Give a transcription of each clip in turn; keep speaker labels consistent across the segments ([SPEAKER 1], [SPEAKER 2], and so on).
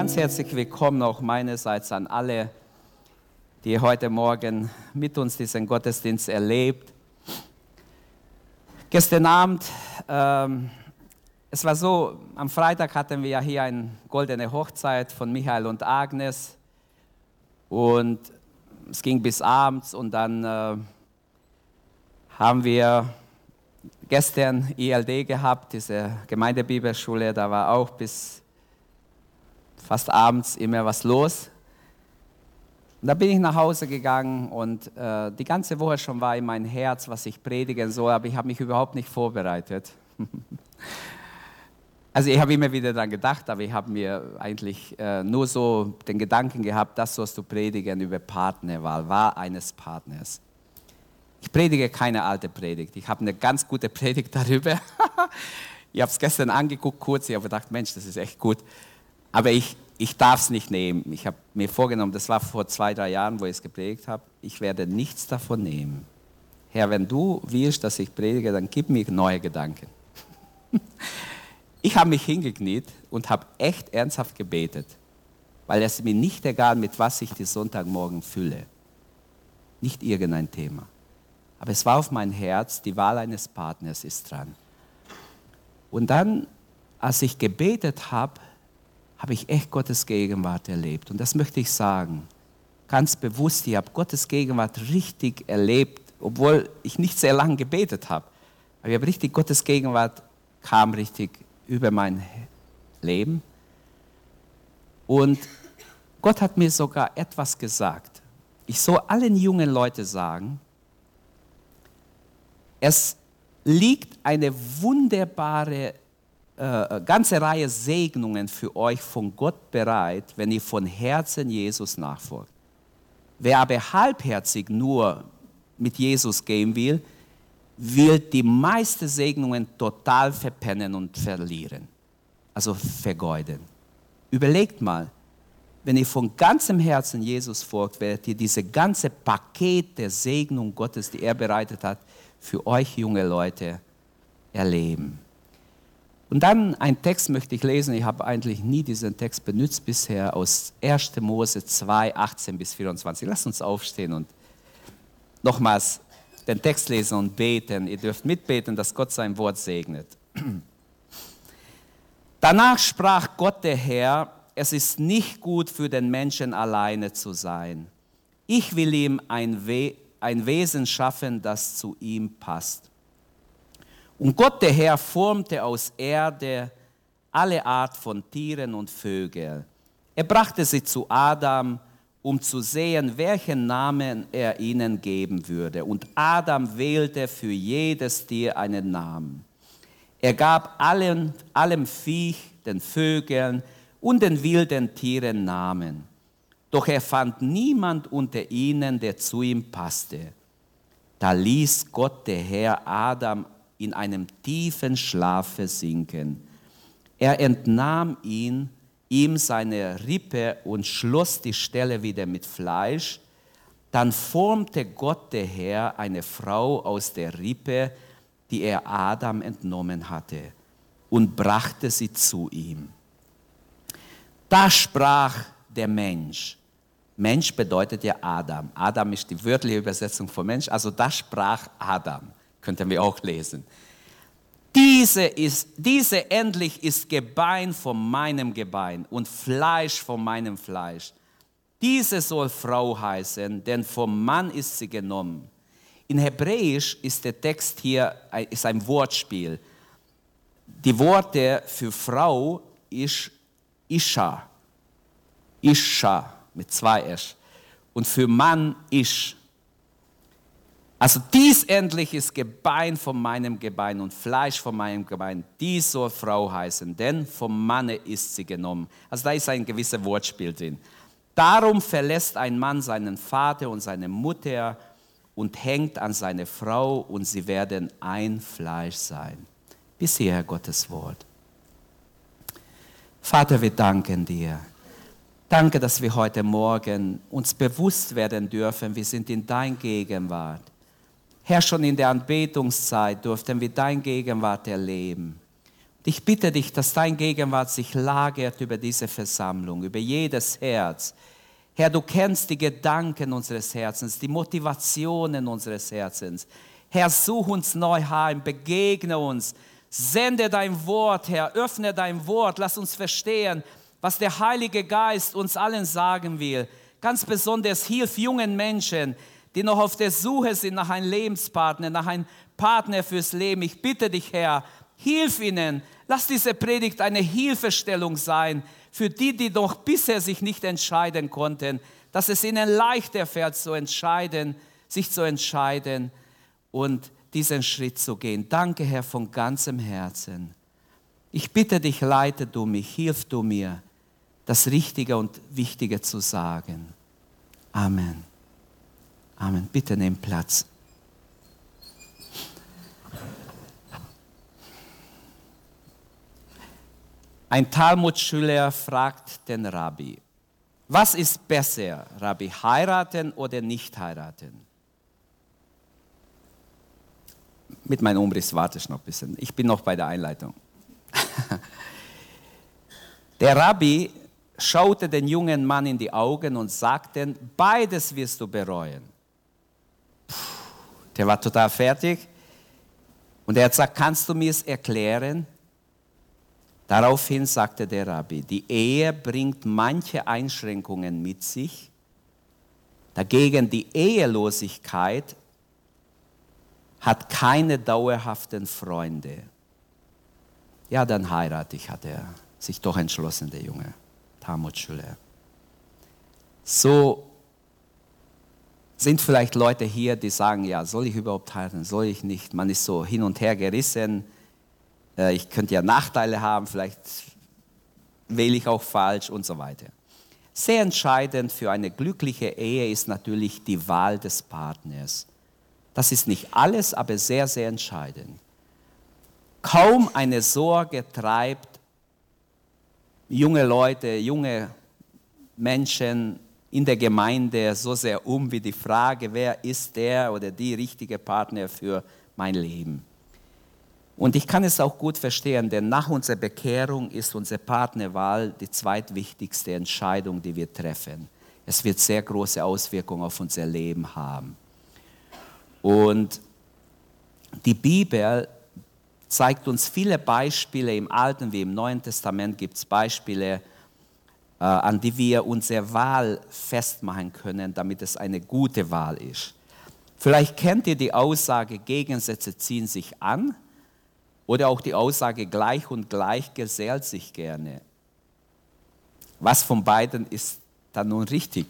[SPEAKER 1] Ganz herzlich willkommen auch meinerseits an alle, die heute Morgen mit uns diesen Gottesdienst erlebt. Gestern Abend, ähm, es war so, am Freitag hatten wir ja hier eine goldene Hochzeit von Michael und Agnes und es ging bis abends und dann äh, haben wir gestern ILD gehabt, diese Gemeindebibelschule, da war auch bis fast abends immer was los. Und da bin ich nach Hause gegangen und äh, die ganze Woche schon war in mein Herz, was ich predigen soll, aber ich habe mich überhaupt nicht vorbereitet. also ich habe immer wieder daran gedacht, aber ich habe mir eigentlich äh, nur so den Gedanken gehabt, das sollst du predigen über Partnerwahl, Wahl eines Partners. Ich predige keine alte Predigt. Ich habe eine ganz gute Predigt darüber. ich habe es gestern angeguckt kurz. Ich habe gedacht, Mensch, das ist echt gut. Aber ich, ich darf es nicht nehmen. Ich habe mir vorgenommen, das war vor zwei, drei Jahren, wo ich es gepredigt habe. Ich werde nichts davon nehmen. Herr, wenn du willst, dass ich predige, dann gib mir neue Gedanken. ich habe mich hingekniet und habe echt ernsthaft gebetet, weil es mir nicht egal, mit was ich die Sonntagmorgen fülle. Nicht irgendein Thema. Aber es war auf mein Herz, die Wahl eines Partners ist dran. Und dann, als ich gebetet habe, habe ich echt Gottes Gegenwart erlebt. Und das möchte ich sagen, ganz bewusst, ich habe Gottes Gegenwart richtig erlebt, obwohl ich nicht sehr lange gebetet habe. Aber ich habe richtig, Gottes Gegenwart kam richtig über mein Leben. Und Gott hat mir sogar etwas gesagt. Ich soll allen jungen Leuten sagen, es liegt eine wunderbare äh, ganze Reihe Segnungen für euch von Gott bereit, wenn ihr von Herzen Jesus nachfolgt. Wer aber halbherzig nur mit Jesus gehen will, wird die meisten Segnungen total verpennen und verlieren. Also vergeuden. Überlegt mal, wenn ihr von ganzem Herzen Jesus folgt, werdet ihr diese ganze Paket der Segnung Gottes, die er bereitet hat, für euch junge Leute erleben. Und dann ein Text möchte ich lesen. Ich habe eigentlich nie diesen Text benutzt bisher aus 1. Mose 2, 18 bis 24. Lasst uns aufstehen und nochmals den Text lesen und beten. Ihr dürft mitbeten, dass Gott sein Wort segnet. Danach sprach Gott der Herr, es ist nicht gut für den Menschen alleine zu sein. Ich will ihm ein, We ein Wesen schaffen, das zu ihm passt. Und Gott der Herr formte aus Erde alle Art von Tieren und Vögeln. Er brachte sie zu Adam, um zu sehen, welchen Namen er ihnen geben würde. Und Adam wählte für jedes Tier einen Namen. Er gab allen, allem Viech, den Vögeln und den wilden Tieren Namen. Doch er fand niemand unter ihnen, der zu ihm passte. Da ließ Gott der Herr Adam in einem tiefen Schlafe sinken. Er entnahm ihn, ihm seine Rippe und schloss die Stelle wieder mit Fleisch. Dann formte Gott der Herr eine Frau aus der Rippe, die er Adam entnommen hatte, und brachte sie zu ihm. Da sprach der Mensch, Mensch bedeutet ja Adam. Adam ist die wörtliche Übersetzung von Mensch. Also das sprach Adam. Könnten wir auch lesen. Diese, ist, diese endlich ist Gebein von meinem Gebein und Fleisch von meinem Fleisch. Diese soll Frau heißen, denn vom Mann ist sie genommen. In Hebräisch ist der Text hier ist ein Wortspiel. Die Worte für Frau ist Isha. Isha mit zwei S. Und für Mann ich. Also dies endlich ist Gebein von meinem Gebein und Fleisch von meinem Gebein. Dies soll Frau heißen, denn vom Manne ist sie genommen. Also da ist ein gewisses Wortspiel drin. Darum verlässt ein Mann seinen Vater und seine Mutter und hängt an seine Frau und sie werden ein Fleisch sein. Bis hierher Gottes Wort. Vater, wir danken dir Danke, dass wir heute Morgen uns bewusst werden dürfen, wir sind in dein Gegenwart. Herr, schon in der Anbetungszeit durften wir dein Gegenwart erleben. Ich bitte dich, dass dein Gegenwart sich lagert über diese Versammlung, über jedes Herz. Herr, du kennst die Gedanken unseres Herzens, die Motivationen unseres Herzens. Herr, such uns neu heim, begegne uns, sende dein Wort, Herr, öffne dein Wort, lass uns verstehen, was der Heilige Geist uns allen sagen will. Ganz besonders hilf jungen Menschen, die noch auf der Suche sind nach einem Lebenspartner, nach einem Partner fürs Leben. Ich bitte dich, Herr, hilf ihnen. Lass diese Predigt eine Hilfestellung sein für die, die noch bisher sich nicht entscheiden konnten, dass es ihnen leichter fällt, zu entscheiden, sich zu entscheiden und diesen Schritt zu gehen. Danke, Herr, von ganzem Herzen. Ich bitte dich, leite du mich, hilf du mir, das Richtige und Wichtige zu sagen. Amen. Amen. Bitte nimm Platz. Ein Talmud-Schüler fragt den Rabbi, was ist besser, Rabbi, heiraten oder nicht heiraten? Mit meinem Umriss warte ich noch ein bisschen. Ich bin noch bei der Einleitung. Der Rabbi schaute den jungen Mann in die Augen und sagte, beides wirst du bereuen. Der war total fertig und er hat gesagt, kannst du mir es erklären? Daraufhin sagte der Rabbi, die Ehe bringt manche Einschränkungen mit sich, dagegen die Ehelosigkeit hat keine dauerhaften Freunde. Ja, dann heirate ich, hat er sich doch entschlossen, der Junge, Talmud-Schüler. So sind vielleicht Leute hier, die sagen, ja, soll ich überhaupt heiraten, soll ich nicht? Man ist so hin und her gerissen äh, ich könnte ja Nachteile haben, vielleicht wähle ich auch falsch und so weiter. Sehr entscheidend für eine glückliche Ehe ist natürlich die Wahl des Partners. Das ist nicht alles, aber sehr, sehr entscheidend. Kaum eine Sorge treibt junge Leute, junge Menschen in der Gemeinde so sehr um wie die Frage, wer ist der oder die richtige Partner für mein Leben. Und ich kann es auch gut verstehen, denn nach unserer Bekehrung ist unsere Partnerwahl die zweitwichtigste Entscheidung, die wir treffen. Es wird sehr große Auswirkungen auf unser Leben haben. Und die Bibel zeigt uns viele Beispiele im Alten wie im Neuen Testament gibt es Beispiele, an die wir unsere Wahl festmachen können, damit es eine gute Wahl ist. Vielleicht kennt ihr die Aussage, Gegensätze ziehen sich an. Oder auch die Aussage, gleich und gleich gesellt sich gerne. Was von beiden ist dann nun richtig?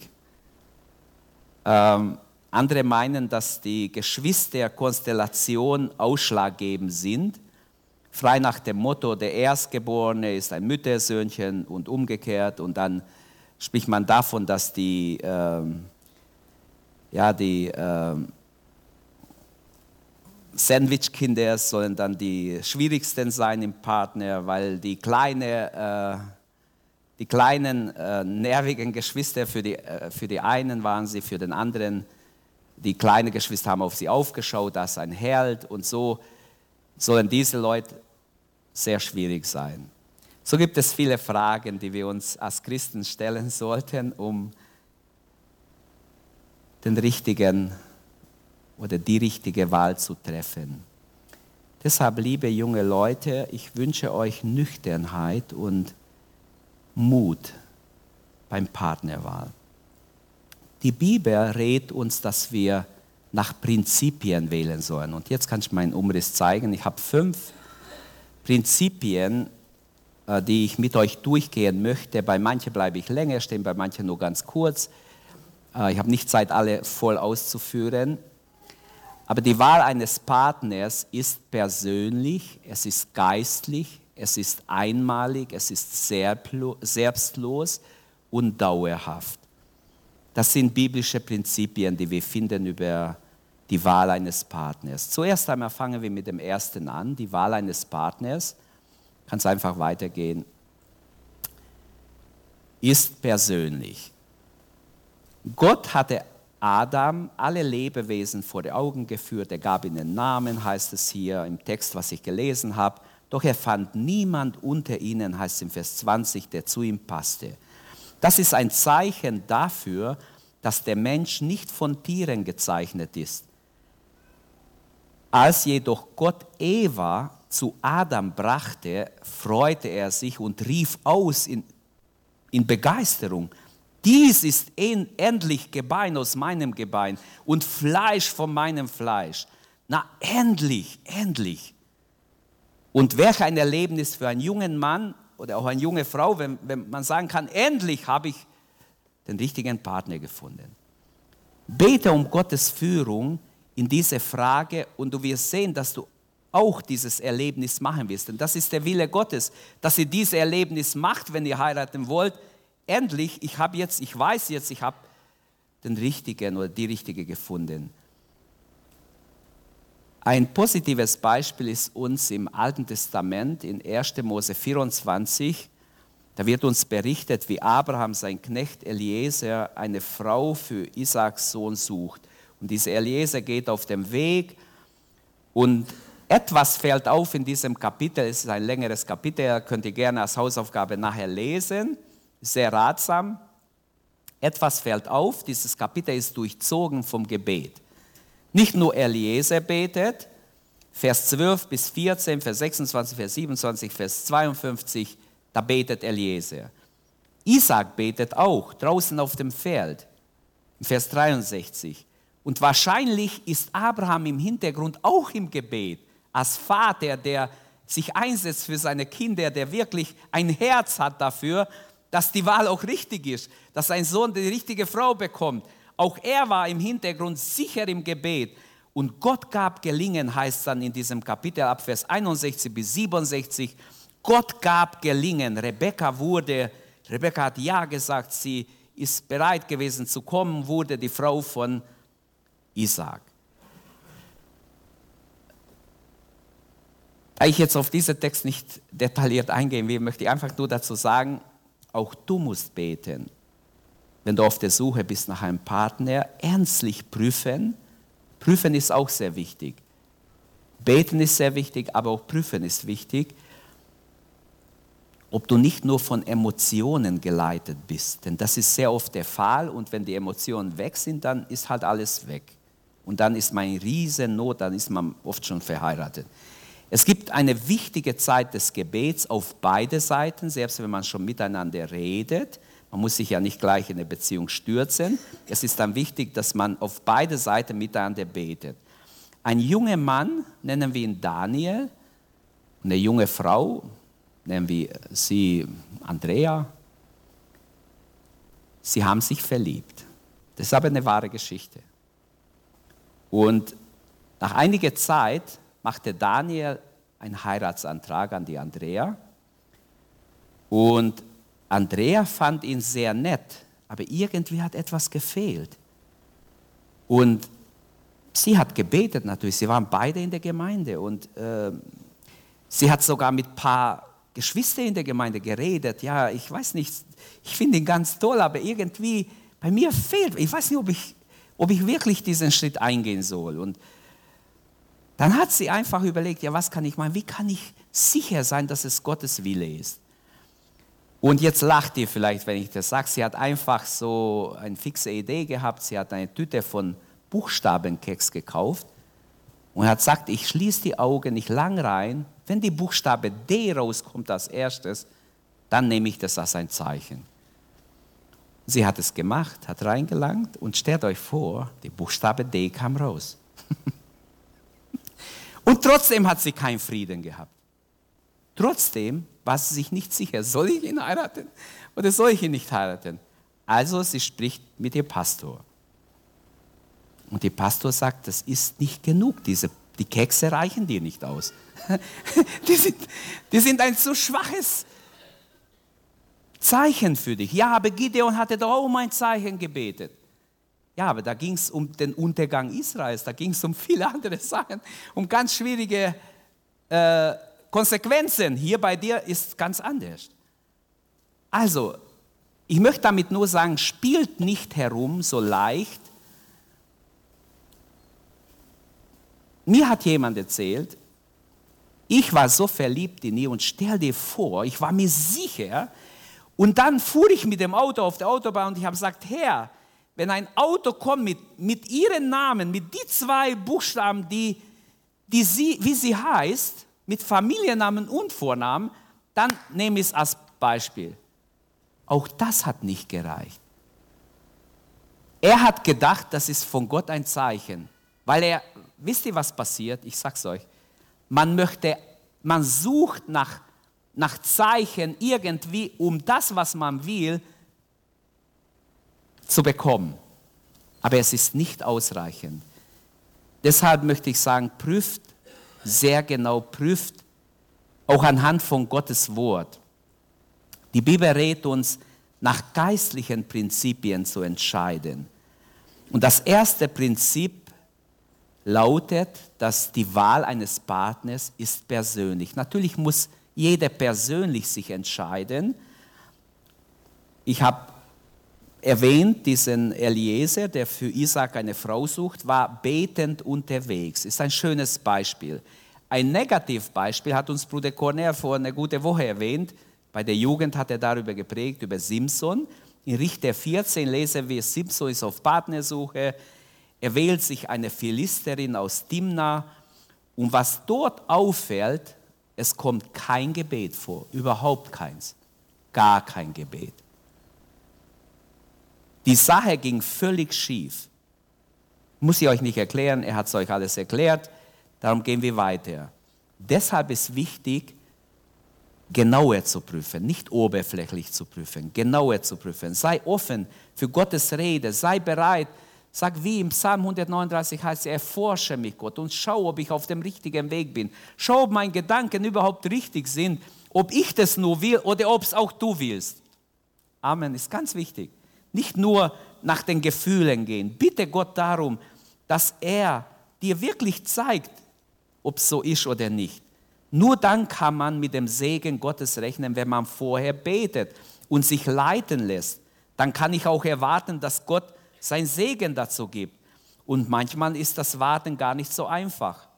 [SPEAKER 1] Ähm, andere meinen, dass die Geschwisterkonstellation ausschlaggebend sind, frei nach dem Motto, der Erstgeborene ist ein Müttersöhnchen und umgekehrt. Und dann spricht man davon, dass die, ähm, ja, die ähm, Sandwich-Kinder sollen dann die schwierigsten sein im Partner, weil die, kleine, äh, die kleinen äh, nervigen Geschwister für die, äh, für die einen waren sie, für den anderen, die kleinen Geschwister haben auf sie aufgeschaut, das ein Held und so sollen diese Leute sehr schwierig sein. So gibt es viele Fragen, die wir uns als Christen stellen sollten, um den richtigen oder die richtige Wahl zu treffen. Deshalb, liebe junge Leute, ich wünsche euch Nüchternheit und Mut beim Partnerwahl. Die Bibel rät uns, dass wir nach Prinzipien wählen sollen. Und jetzt kann ich meinen Umriss zeigen. Ich habe fünf Prinzipien, äh, die ich mit euch durchgehen möchte. Bei manchen bleibe ich länger stehen, bei manchen nur ganz kurz. Äh, ich habe nicht Zeit, alle voll auszuführen. Aber die Wahl eines Partners ist persönlich, es ist geistlich, es ist einmalig, es ist selbstlos und dauerhaft. Das sind biblische Prinzipien, die wir finden über die Wahl eines Partners. Zuerst einmal fangen wir mit dem ersten an, die Wahl eines Partners. Kann es einfach weitergehen. Ist persönlich. Gott hatte Adam alle Lebewesen vor die Augen geführt. Er gab ihnen Namen, heißt es hier im Text, was ich gelesen habe. Doch er fand niemand unter ihnen, heißt es im Vers 20, der zu ihm passte. Das ist ein Zeichen dafür, dass der Mensch nicht von Tieren gezeichnet ist. Als jedoch Gott Eva zu Adam brachte, freute er sich und rief aus in, in Begeisterung, dies ist endlich Gebein aus meinem Gebein und Fleisch von meinem Fleisch. Na, endlich, endlich. Und welch ein Erlebnis für einen jungen Mann oder auch eine junge Frau, wenn, wenn man sagen kann, endlich habe ich den richtigen Partner gefunden. Bete um Gottes Führung in diese Frage und du wirst sehen, dass du auch dieses Erlebnis machen wirst. Denn das ist der Wille Gottes, dass ihr dieses Erlebnis macht, wenn ihr heiraten wollt. Endlich, ich habe jetzt, ich weiß jetzt, ich habe den richtigen oder die richtige gefunden. Ein positives Beispiel ist uns im Alten Testament in 1. Mose 24. Da wird uns berichtet, wie Abraham sein Knecht Eliezer eine Frau für Isaaks Sohn sucht. Und dieser Eliezer geht auf dem Weg und etwas fällt auf in diesem Kapitel. Es ist ein längeres Kapitel, könnt ihr gerne als Hausaufgabe nachher lesen. Sehr ratsam. Etwas fällt auf, dieses Kapitel ist durchzogen vom Gebet. Nicht nur Eliezer betet, Vers 12 bis 14, Vers 26, Vers 27, Vers 52, da betet Eliezer. Isaac betet auch draußen auf dem Feld, Vers 63. Und wahrscheinlich ist Abraham im Hintergrund auch im Gebet, als Vater, der sich einsetzt für seine Kinder, der wirklich ein Herz hat dafür, dass die Wahl auch richtig ist, dass sein Sohn die richtige Frau bekommt. Auch er war im Hintergrund sicher im Gebet. Und Gott gab Gelingen, heißt dann in diesem Kapitel ab Vers 61 bis 67. Gott gab Gelingen. Rebekka wurde, Rebekka hat ja gesagt, sie ist bereit gewesen zu kommen, wurde die Frau von Isaac. Da ich jetzt auf diesen Text nicht detailliert eingehen will, möchte ich einfach nur dazu sagen, auch du musst beten wenn du auf der Suche bist nach einem Partner, ernstlich prüfen. Prüfen ist auch sehr wichtig. Beten ist sehr wichtig, aber auch prüfen ist wichtig, ob du nicht nur von Emotionen geleitet bist. Denn das ist sehr oft der Fall und wenn die Emotionen weg sind, dann ist halt alles weg. Und dann ist man in Riesennot, dann ist man oft schon verheiratet. Es gibt eine wichtige Zeit des Gebets auf beide Seiten, selbst wenn man schon miteinander redet. Man muss sich ja nicht gleich in eine Beziehung stürzen. Es ist dann wichtig, dass man auf beide Seiten miteinander betet. Ein junger Mann, nennen wir ihn Daniel, eine junge Frau, nennen wir sie Andrea, sie haben sich verliebt. Das ist aber eine wahre Geschichte. Und nach einiger Zeit machte Daniel einen Heiratsantrag an die Andrea. Und Andrea fand ihn sehr nett, aber irgendwie hat etwas gefehlt. Und sie hat gebetet natürlich, sie waren beide in der Gemeinde und äh, sie hat sogar mit ein paar Geschwistern in der Gemeinde geredet. Ja, ich weiß nicht, ich finde ihn ganz toll, aber irgendwie bei mir fehlt, ich weiß nicht, ob ich, ob ich wirklich diesen Schritt eingehen soll. Und dann hat sie einfach überlegt, ja, was kann ich machen, wie kann ich sicher sein, dass es Gottes Wille ist. Und jetzt lacht ihr vielleicht, wenn ich das sage. Sie hat einfach so eine fixe Idee gehabt. Sie hat eine Tüte von Buchstabenkeks gekauft und hat gesagt, ich schließe die Augen nicht lang rein. Wenn die Buchstabe D rauskommt als erstes, dann nehme ich das als ein Zeichen. Sie hat es gemacht, hat reingelangt und stellt euch vor, die Buchstabe D kam raus. und trotzdem hat sie keinen Frieden gehabt. Trotzdem war sie sich nicht sicher, soll ich ihn heiraten oder soll ich ihn nicht heiraten? Also sie spricht mit dem Pastor. Und der Pastor sagt, das ist nicht genug, diese, die Kekse reichen dir nicht aus. die, sind, die sind ein zu schwaches Zeichen für dich. Ja, aber Gideon hatte doch um ein Zeichen gebetet. Ja, aber da ging es um den Untergang Israels, da ging es um viele andere Sachen, um ganz schwierige äh, Konsequenzen. Hier bei dir ist ganz anders. Also, ich möchte damit nur sagen, spielt nicht herum so leicht. Mir hat jemand erzählt, Ich war so verliebt in ihr und stell dir vor, ich war mir sicher. Und dann fuhr ich mit dem Auto auf der Autobahn und ich habe gesagt, Herr, wenn ein Auto kommt mit, mit ihrem Namen, mit die zwei Buchstaben, die, die sie, wie sie heißt, mit Familiennamen und Vornamen, dann nehme ich es als Beispiel. Auch das hat nicht gereicht. Er hat gedacht, das ist von Gott ein Zeichen, weil er, wisst ihr, was passiert? Ich sag's euch. Man möchte, man sucht nach, nach Zeichen irgendwie, um das, was man will, zu bekommen. Aber es ist nicht ausreichend. Deshalb möchte ich sagen, prüft sehr genau, prüft auch anhand von Gottes Wort. Die Bibel rät uns, nach geistlichen Prinzipien zu entscheiden. Und das erste Prinzip lautet, dass die Wahl eines Partners ist persönlich. Natürlich muss jeder persönlich sich entscheiden. Ich habe erwähnt, diesen Eliezer, der für Isaac eine Frau sucht, war betend unterwegs. Ist ein schönes Beispiel. Ein Negativbeispiel hat uns Bruder Corner vor einer guten Woche erwähnt. Bei der Jugend hat er darüber geprägt, über Simson. In Richter 14 lesen wir, Simson ist auf Partnersuche. Er wählt sich eine Philisterin aus Timna. Und was dort auffällt, es kommt kein Gebet vor, überhaupt keins, gar kein Gebet. Die Sache ging völlig schief. Muss ich euch nicht erklären, er hat es euch alles erklärt, darum gehen wir weiter. Deshalb ist wichtig, genauer zu prüfen, nicht oberflächlich zu prüfen, genauer zu prüfen. Sei offen für Gottes Rede, sei bereit, Sag wie im Psalm 139 heißt es, erforsche mich Gott und schau, ob ich auf dem richtigen Weg bin. Schau, ob meine Gedanken überhaupt richtig sind, ob ich das nur will oder ob es auch du willst. Amen, ist ganz wichtig. Nicht nur nach den Gefühlen gehen. Bitte Gott darum, dass er dir wirklich zeigt, ob es so ist oder nicht. Nur dann kann man mit dem Segen Gottes rechnen, wenn man vorher betet und sich leiten lässt. Dann kann ich auch erwarten, dass Gott sein Segen dazu gibt. Und manchmal ist das Warten gar nicht so einfach.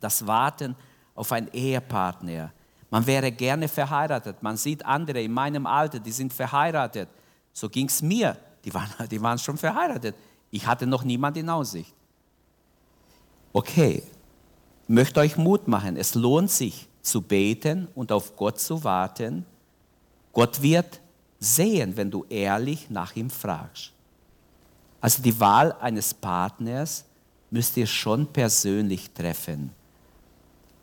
[SPEAKER 1] Das Warten auf einen Ehepartner. Man wäre gerne verheiratet. Man sieht andere in meinem Alter, die sind verheiratet. So ging es mir. Die waren, die waren schon verheiratet. Ich hatte noch niemand in Aussicht. Okay, möchte euch Mut machen. Es lohnt sich zu beten und auf Gott zu warten. Gott wird sehen, wenn du ehrlich nach ihm fragst. Also die Wahl eines Partners müsst ihr schon persönlich treffen.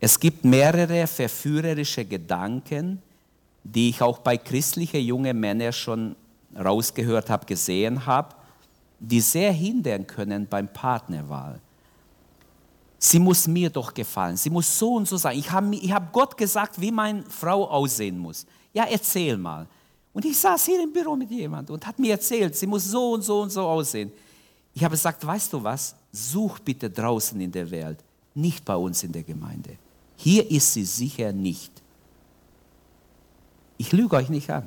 [SPEAKER 1] Es gibt mehrere verführerische Gedanken, die ich auch bei christlichen jungen Männern schon rausgehört habe, gesehen habe, die sehr hindern können beim Partnerwahl. Sie muss mir doch gefallen, sie muss so und so sein. Ich habe hab Gott gesagt, wie meine Frau aussehen muss. Ja, erzähl mal. Und ich saß hier im Büro mit jemandem und hat mir erzählt, sie muss so und so und so aussehen. Ich habe gesagt, weißt du was? Such bitte draußen in der Welt, nicht bei uns in der Gemeinde. Hier ist sie sicher nicht. Ich lüge euch nicht an.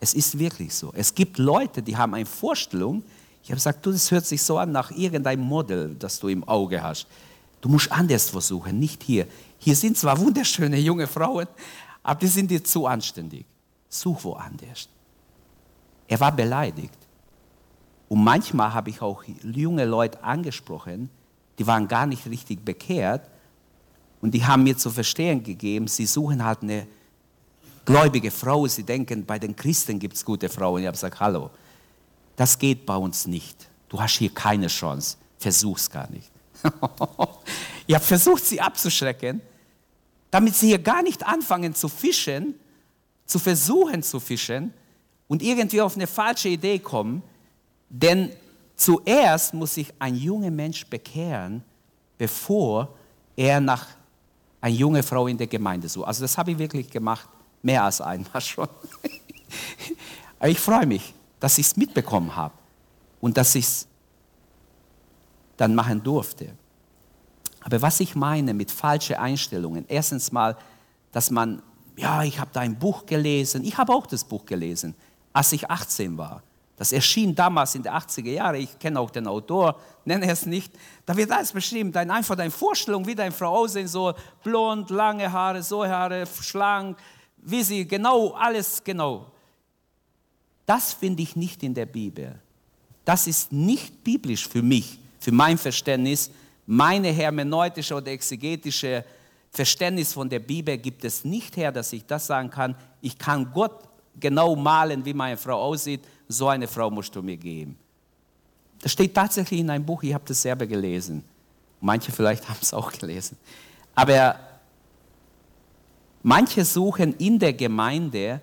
[SPEAKER 1] Es ist wirklich so. Es gibt Leute, die haben eine Vorstellung. Ich habe gesagt, du, das hört sich so an nach irgendeinem Model, das du im Auge hast. Du musst anders versuchen, nicht hier. Hier sind zwar wunderschöne junge Frauen, aber die sind dir zu anständig. Such woanders. Er war beleidigt. Und manchmal habe ich auch junge Leute angesprochen, die waren gar nicht richtig bekehrt und die haben mir zu verstehen gegeben, sie suchen halt eine gläubige Frau, sie denken, bei den Christen gibt es gute Frauen. Ich habe gesagt, hallo, das geht bei uns nicht. Du hast hier keine Chance. Versuch's gar nicht. ich habe versucht, sie abzuschrecken, damit sie hier gar nicht anfangen zu fischen, zu versuchen zu fischen und irgendwie auf eine falsche Idee kommen. Denn zuerst muss sich ein junger Mensch bekehren, bevor er nach einer jungen Frau in der Gemeinde sucht. Also das habe ich wirklich gemacht. Mehr als einmal schon. Aber ich freue mich, dass ich es mitbekommen habe und dass ich es dann machen durfte. Aber was ich meine mit falschen Einstellungen, erstens mal, dass man, ja, ich habe da ein Buch gelesen, ich habe auch das Buch gelesen, als ich 18 war. Das erschien damals in den 80er Jahren. Ich kenne auch den Autor, nenne es nicht. Da wird alles beschrieben. Dein, einfach deine Vorstellung, wie deine Frau aussehen soll. Blond, lange Haare, so Haare, schlank, wie sie, genau, alles genau. Das finde ich nicht in der Bibel. Das ist nicht biblisch für mich, für mein Verständnis. Meine hermeneutische oder exegetische Verständnis von der Bibel gibt es nicht her, dass ich das sagen kann. Ich kann Gott genau malen, wie meine Frau aussieht. So eine Frau musst du mir geben. Das steht tatsächlich in einem Buch, ich habe das selber gelesen. Manche vielleicht haben es auch gelesen. Aber manche suchen in der Gemeinde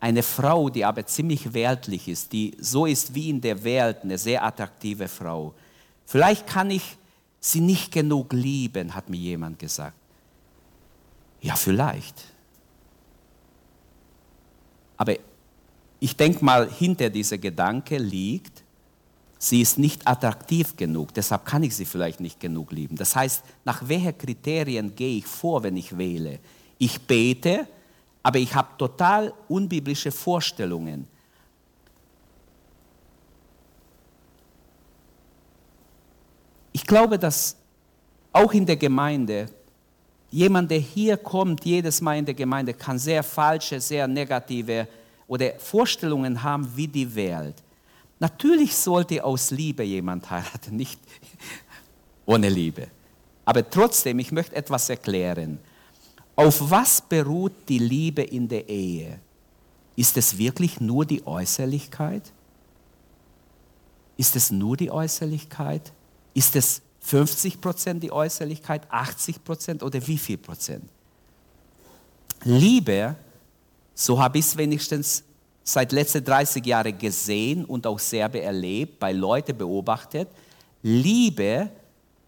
[SPEAKER 1] eine Frau, die aber ziemlich weltlich ist, die so ist wie in der Welt, eine sehr attraktive Frau. Vielleicht kann ich sie nicht genug lieben, hat mir jemand gesagt. Ja, vielleicht. Aber ich denke mal, hinter dieser Gedanke liegt, sie ist nicht attraktiv genug, deshalb kann ich sie vielleicht nicht genug lieben. Das heißt, nach welchen Kriterien gehe ich vor, wenn ich wähle? Ich bete, aber ich habe total unbiblische Vorstellungen. Ich glaube, dass auch in der Gemeinde, jemand, der hier kommt, jedes Mal in der Gemeinde, kann sehr falsche, sehr negative oder Vorstellungen haben, wie die Welt. Natürlich sollte aus Liebe jemand heiraten, nicht ohne Liebe. Aber trotzdem, ich möchte etwas erklären. Auf was beruht die Liebe in der Ehe? Ist es wirklich nur die Äußerlichkeit? Ist es nur die Äußerlichkeit? Ist es 50 Prozent die Äußerlichkeit, 80 Prozent oder wie viel Prozent? Liebe, so habe ich es wenigstens seit letzten 30 Jahren gesehen und auch selber erlebt, bei Leuten beobachtet, Liebe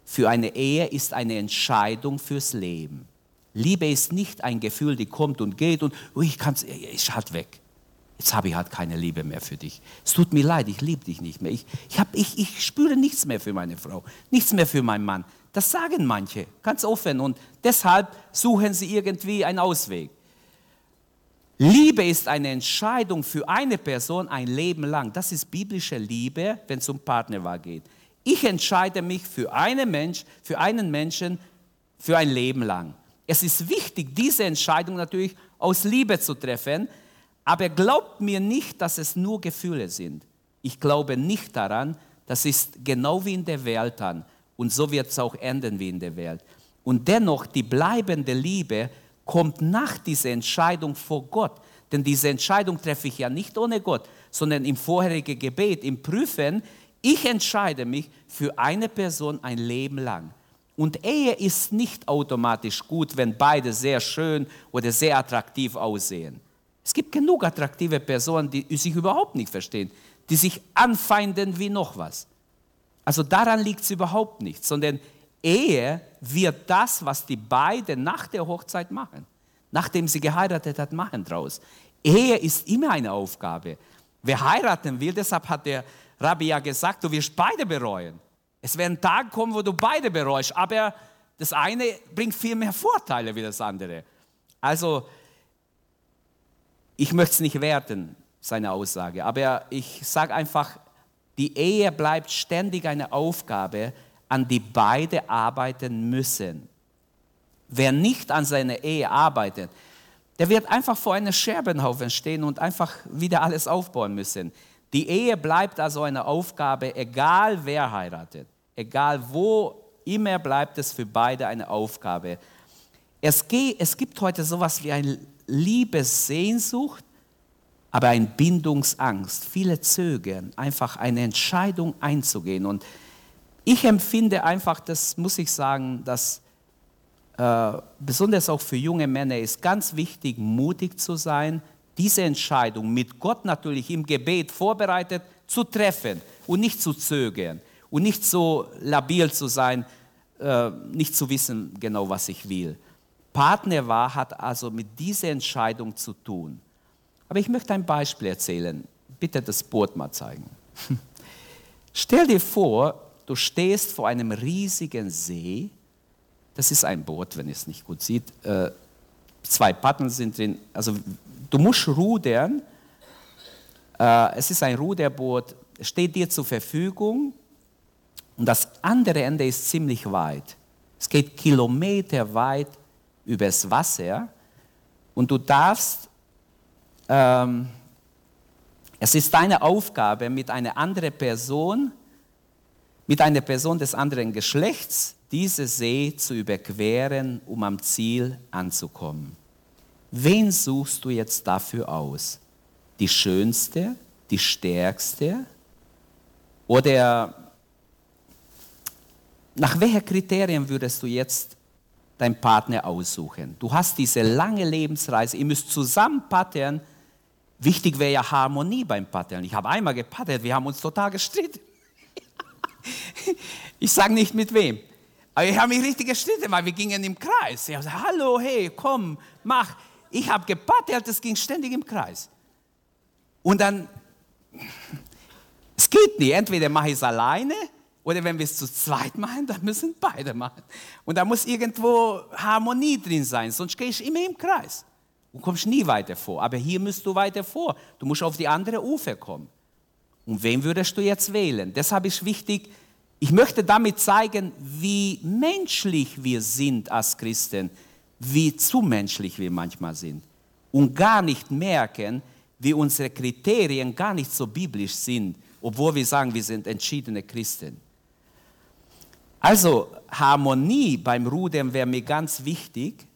[SPEAKER 1] für eine Ehe ist eine Entscheidung fürs Leben. Liebe ist nicht ein Gefühl, die kommt und geht und ich kann ich halt weg. Jetzt habe ich halt keine Liebe mehr für dich. Es tut mir leid, ich liebe dich nicht mehr. Ich, ich, hab, ich, ich spüre nichts mehr für meine Frau, nichts mehr für meinen Mann. Das sagen manche ganz offen und deshalb suchen sie irgendwie einen Ausweg. Liebe ist eine Entscheidung für eine Person ein Leben lang. Das ist biblische Liebe, wenn es um Partnerwahl geht. Ich entscheide mich für einen Mensch, für einen Menschen für ein Leben lang. Es ist wichtig, diese Entscheidung natürlich aus Liebe zu treffen, aber glaubt mir nicht, dass es nur Gefühle sind. Ich glaube nicht daran, das ist genau wie in der Welt an und so wird es auch enden wie in der Welt. Und dennoch, die bleibende Liebe kommt nach dieser Entscheidung vor Gott. Denn diese Entscheidung treffe ich ja nicht ohne Gott, sondern im vorherigen Gebet, im Prüfen, ich entscheide mich für eine Person ein Leben lang. Und Ehe ist nicht automatisch gut, wenn beide sehr schön oder sehr attraktiv aussehen. Es gibt genug attraktive Personen, die sich überhaupt nicht verstehen, die sich anfeinden wie noch was. Also daran liegt es überhaupt nicht, sondern Ehe wird das, was die beiden nach der Hochzeit machen, nachdem sie geheiratet hat, machen draus. Ehe ist immer eine Aufgabe. Wer heiraten will, deshalb hat der Rabbi ja gesagt, du wirst beide bereuen. Es werden Tage kommen, wo du beide bereust, aber das eine bringt viel mehr Vorteile wie das andere. Also, ich möchte es nicht werten, seine Aussage, aber ich sage einfach, die Ehe bleibt ständig eine Aufgabe, an die beide arbeiten müssen. Wer nicht an seiner Ehe arbeitet, der wird einfach vor einem Scherbenhaufen stehen und einfach wieder alles aufbauen müssen. Die Ehe bleibt also eine Aufgabe, egal wer heiratet, egal wo, immer bleibt es für beide eine Aufgabe. Es, gibt heute sowas wie eine Liebessehnsucht, aber eine Bindungsangst. Viele zögern, einfach eine Entscheidung einzugehen. Und ich empfinde einfach, das muss ich sagen, dass äh, besonders auch für junge Männer ist ganz wichtig, mutig zu sein, diese Entscheidung mit Gott natürlich im Gebet vorbereitet zu treffen und nicht zu zögern und nicht so labil zu sein, äh, nicht zu wissen genau, was ich will. Partner war hat also mit dieser Entscheidung zu tun. Aber ich möchte ein Beispiel erzählen. Bitte das Boot mal zeigen. Stell dir vor, du stehst vor einem riesigen See. Das ist ein Boot, wenn ihr es nicht gut sieht. Äh, zwei Patten sind drin. Also du musst rudern Äh, es ist ein Ruderboot, steht dir zur Verfügung und das andere Ende ist ziemlich weit. Es geht kilometerweit übers Wasser und du darfst, ähm, es ist deine Aufgabe, mit einer anderen Person, mit einer Person des anderen Geschlechts, diese See zu überqueren, um am Ziel anzukommen. Wen suchst du jetzt dafür aus? Die schönste, die stärkste oder nach welchen Kriterien würdest du jetzt deinen Partner aussuchen? Du hast diese lange Lebensreise, ihr müsst zusammen pattern. Wichtig wäre ja Harmonie beim Paddeln. Ich habe einmal gepaddelt, wir haben uns total gestritten. ich sage nicht mit wem. Aber ich habe mich richtig gestritten, weil wir gingen im Kreis. Ich habe gesagt, hallo, hey, komm, mach. Ich habe gepaddelt, es ging ständig im Kreis. Und dann, es geht nicht, entweder mache ich es alleine oder wenn wir es zu zweit machen, dann müssen beide machen. Und da muss irgendwo Harmonie drin sein, sonst gehe ich immer im Kreis. Du kommst nie weiter vor. Aber hier musst du weiter vor. Du musst auf die andere Ufer kommen. Und wen würdest du jetzt wählen? Deshalb ist wichtig, ich möchte damit zeigen, wie menschlich wir sind als Christen, wie zu menschlich wir manchmal sind. Und gar nicht merken, wie unsere Kriterien gar nicht so biblisch sind, obwohl wir sagen, wir sind entschiedene Christen. Also Harmonie beim Rudern wäre mir ganz wichtig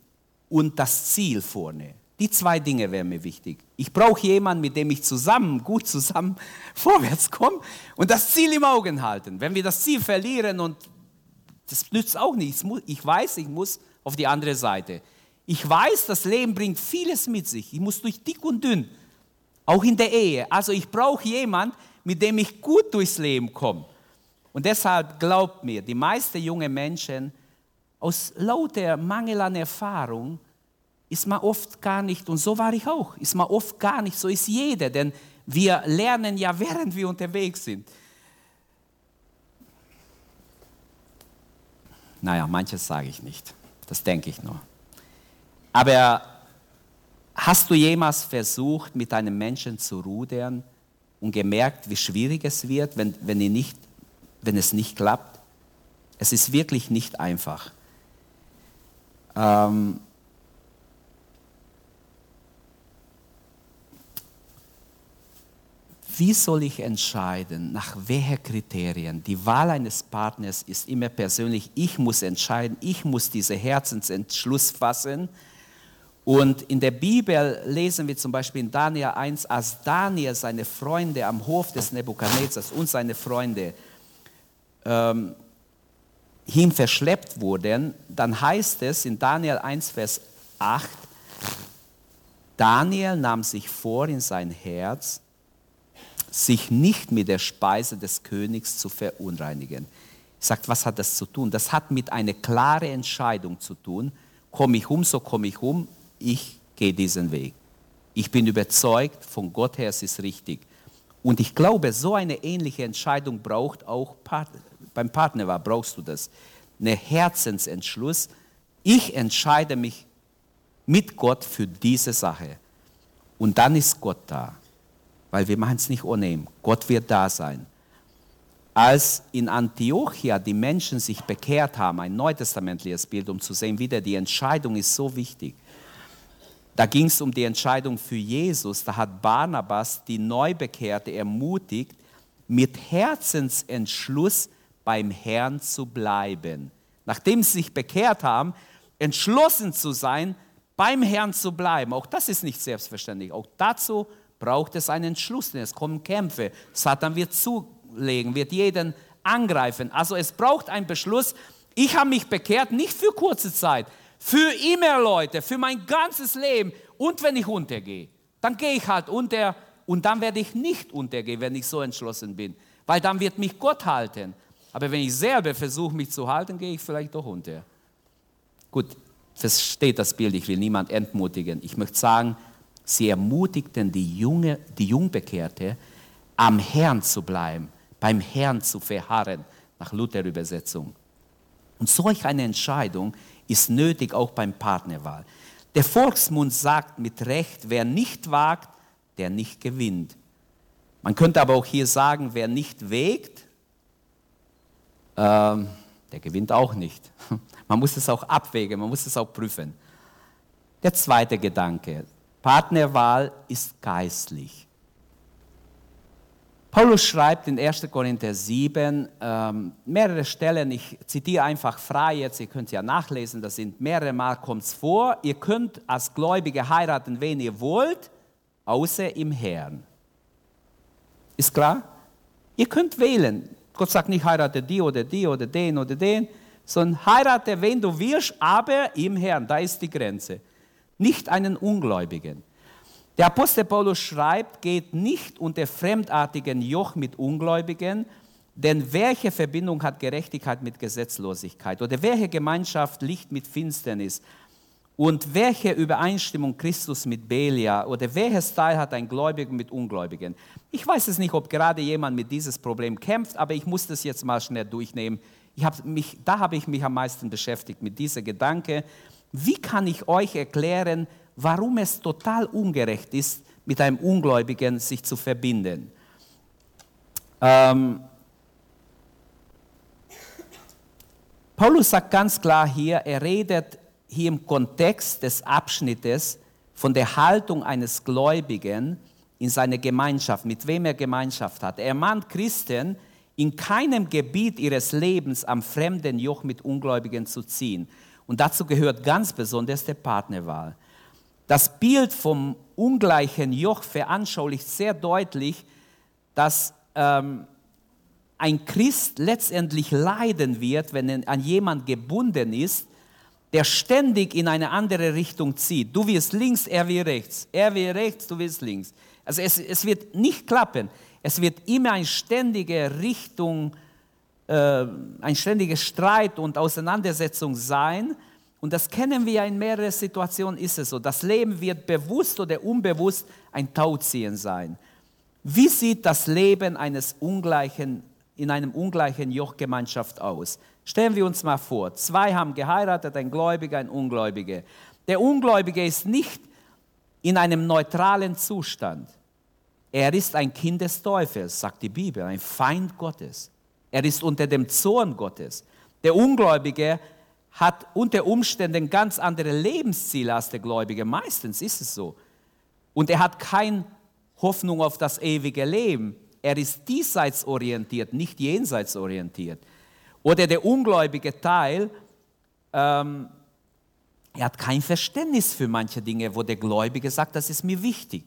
[SPEAKER 1] und das Ziel vorne. Die zwei Dinge wären mir wichtig. Ich brauche jemanden, mit dem ich zusammen, gut zusammen vorwärts komme und das Ziel im Augen halten. Wenn wir das Ziel verlieren und das nützt auch nichts, ich weiß, ich muss auf die andere Seite. Ich weiß, das Leben bringt vieles mit sich. Ich muss durch dick und dünn, auch in der Ehe. Also ich brauche jemanden, mit dem ich gut durchs Leben komme. Und deshalb glaubt mir, die meisten jungen Menschen, aus lauter Mangel an Erfahrung, ist man oft gar nicht, und so war ich auch, ist man oft gar nicht, so ist jeder, denn wir lernen ja, während wir unterwegs sind. Naja, manches sage ich nicht, das denke ich nur. Aber hast du jemals versucht, mit einem Menschen zu rudern und gemerkt, wie schwierig es wird, wenn, wenn ihr nicht wenn es nicht klappt. Es ist wirklich nicht einfach. Ähm, wie soll ich entscheiden, nach welchen Kriterien? Die Wahl eines Partners ist immer persönlich. Ich muss entscheiden, ich muss diesen Herzensentschluss fassen. Und in der Bibel lesen wir zum Beispiel in Daniel 1, als Daniel seine Freunde am Hof des Nebukadnezars und seine Freunde ähm, hin verschleppt wurden, dann heißt es in Daniel 1, Vers 8, Daniel nahm sich vor in sein Herz, sich nicht mit der Speise des Königs zu verunreinigen. Ich sage, was hat das zu tun? Das hat mit einer klaren Entscheidung zu tun. Komme ich um, so komme ich um, ich gehe diesen Weg. Ich bin überzeugt, von Gott her es ist richtig. Und ich glaube, so eine ähnliche Entscheidung braucht auch beim Partner war, brauchst du das. Ein Herzensentschluss. Ich entscheide mich mit Gott für diese Sache. Und dann ist Gott da. Weil wir machen es nicht ohne ihn. Gott wird da sein. Als in Antiochia die Menschen sich bekehrt haben, ein neutestamentliches Bild, um zu sehen, wieder die Entscheidung ist so wichtig. Da ging es um die Entscheidung für Jesus. Da hat Barnabas die Neubekehrte ermutigt, mit Herzensentschluss beim Herrn zu bleiben. Nachdem sie sich bekehrt haben, entschlossen zu sein, beim Herrn zu bleiben. Auch das ist nicht selbstverständlich. Auch dazu braucht es einen Entschluss, denn es kommen Kämpfe. Satan wird zulegen, wird jeden angreifen. Also es braucht einen Beschluss. Ich habe mich bekehrt, nicht für kurze Zeit, für immer, Leute, für mein ganzes Leben. Und wenn ich untergehe, dann gehe ich halt unter und dann werde ich nicht untergehen, wenn ich so entschlossen bin, weil dann wird mich Gott halten. Aber wenn ich selber versuche, mich zu halten, gehe ich vielleicht doch unter. Gut, versteht das Bild, ich will niemand entmutigen. Ich möchte sagen, sie ermutigten die, Junge, die Jungbekehrte, am Herrn zu bleiben, beim Herrn zu verharren, nach Luther-Übersetzung. Und solch eine Entscheidung ist nötig auch beim Partnerwahl. Der Volksmund sagt mit Recht, wer nicht wagt, der nicht gewinnt. Man könnte aber auch hier sagen, wer nicht wägt, ähm, der gewinnt auch nicht. Man muss es auch abwägen, man muss es auch prüfen. Der zweite Gedanke, Partnerwahl ist geistlich. Paulus schreibt in 1. Korinther 7 ähm, mehrere Stellen, ich zitiere einfach frei jetzt, ihr könnt ja nachlesen, das sind mehrere Mal kommt es vor, ihr könnt als Gläubige heiraten, wen ihr wollt, außer im Herrn. Ist klar? Ihr könnt wählen. Gott sagt nicht, heirate die oder die oder den oder den, sondern heirate, wen du willst, aber im Herrn, da ist die Grenze. Nicht einen Ungläubigen. Der Apostel Paulus schreibt, geht nicht unter fremdartigen Joch mit Ungläubigen, denn welche Verbindung hat Gerechtigkeit mit Gesetzlosigkeit? Oder welche Gemeinschaft Licht mit Finsternis? Und welche Übereinstimmung Christus mit Belia? Oder welches Teil hat ein Gläubiger mit Ungläubigen? Ich weiß es nicht, ob gerade jemand mit dieses Problem kämpft, aber ich muss das jetzt mal schnell durchnehmen. Hab mich, da habe ich mich am meisten beschäftigt mit diesem Gedanke. Wie kann ich euch erklären, warum es total ungerecht ist, mit einem Ungläubigen sich zu verbinden? Ähm, Paulus sagt ganz klar hier, er redet hier im Kontext des Abschnittes von der Haltung eines Gläubigen in seiner Gemeinschaft, mit wem er Gemeinschaft hat. Er mahnt Christen, in keinem Gebiet ihres Lebens am fremden Joch mit Ungläubigen zu ziehen. Und dazu gehört ganz besonders der Partnerwahl. Das Bild vom ungleichen Joch veranschaulicht sehr deutlich, dass ähm, ein Christ letztendlich leiden wird, wenn er an jemand gebunden ist, der ständig in eine andere Richtung zieht. Du wirst links, er will rechts. Er will rechts, du wirst links. Also es, es wird nicht klappen. Es wird immer eine ständige Richtung, äh, ein ständiger Streit und Auseinandersetzung sein. Und das kennen wir ja in mehreren Situationen, ist es so. Das Leben wird bewusst oder unbewusst ein Tauziehen sein. Wie sieht das Leben eines ungleichen, in einem ungleichen Jochgemeinschaft aus? Stellen wir uns mal vor, zwei haben geheiratet, ein Gläubiger, ein Ungläubiger. Der Ungläubige ist nicht in einem neutralen Zustand. Er ist ein Kind des Teufels, sagt die Bibel, ein Feind Gottes. Er ist unter dem Zorn Gottes. Der Ungläubige hat unter Umständen ganz andere Lebensziele als der Gläubige. Meistens ist es so. Und er hat keine Hoffnung auf das ewige Leben. Er ist diesseits orientiert, nicht jenseits orientiert. Oder der ungläubige Teil, ähm, er hat kein Verständnis für manche Dinge, wo der Gläubige sagt, das ist mir wichtig.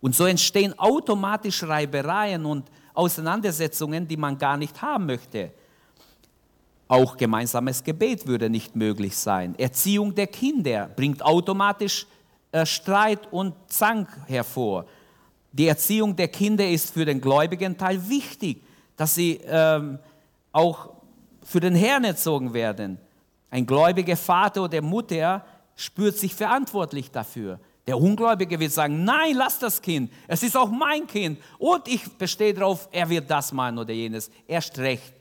[SPEAKER 1] Und so entstehen automatisch Reibereien und Auseinandersetzungen, die man gar nicht haben möchte. Auch gemeinsames Gebet würde nicht möglich sein. Erziehung der Kinder bringt automatisch äh, Streit und Zank hervor. Die Erziehung der Kinder ist für den gläubigen Teil wichtig, dass sie ähm, auch für den Herrn erzogen werden. Ein gläubiger Vater oder Mutter spürt sich verantwortlich dafür. Der Ungläubige wird sagen, nein, lass das Kind, es ist auch mein Kind und ich bestehe darauf, er wird das machen oder jenes, erst recht.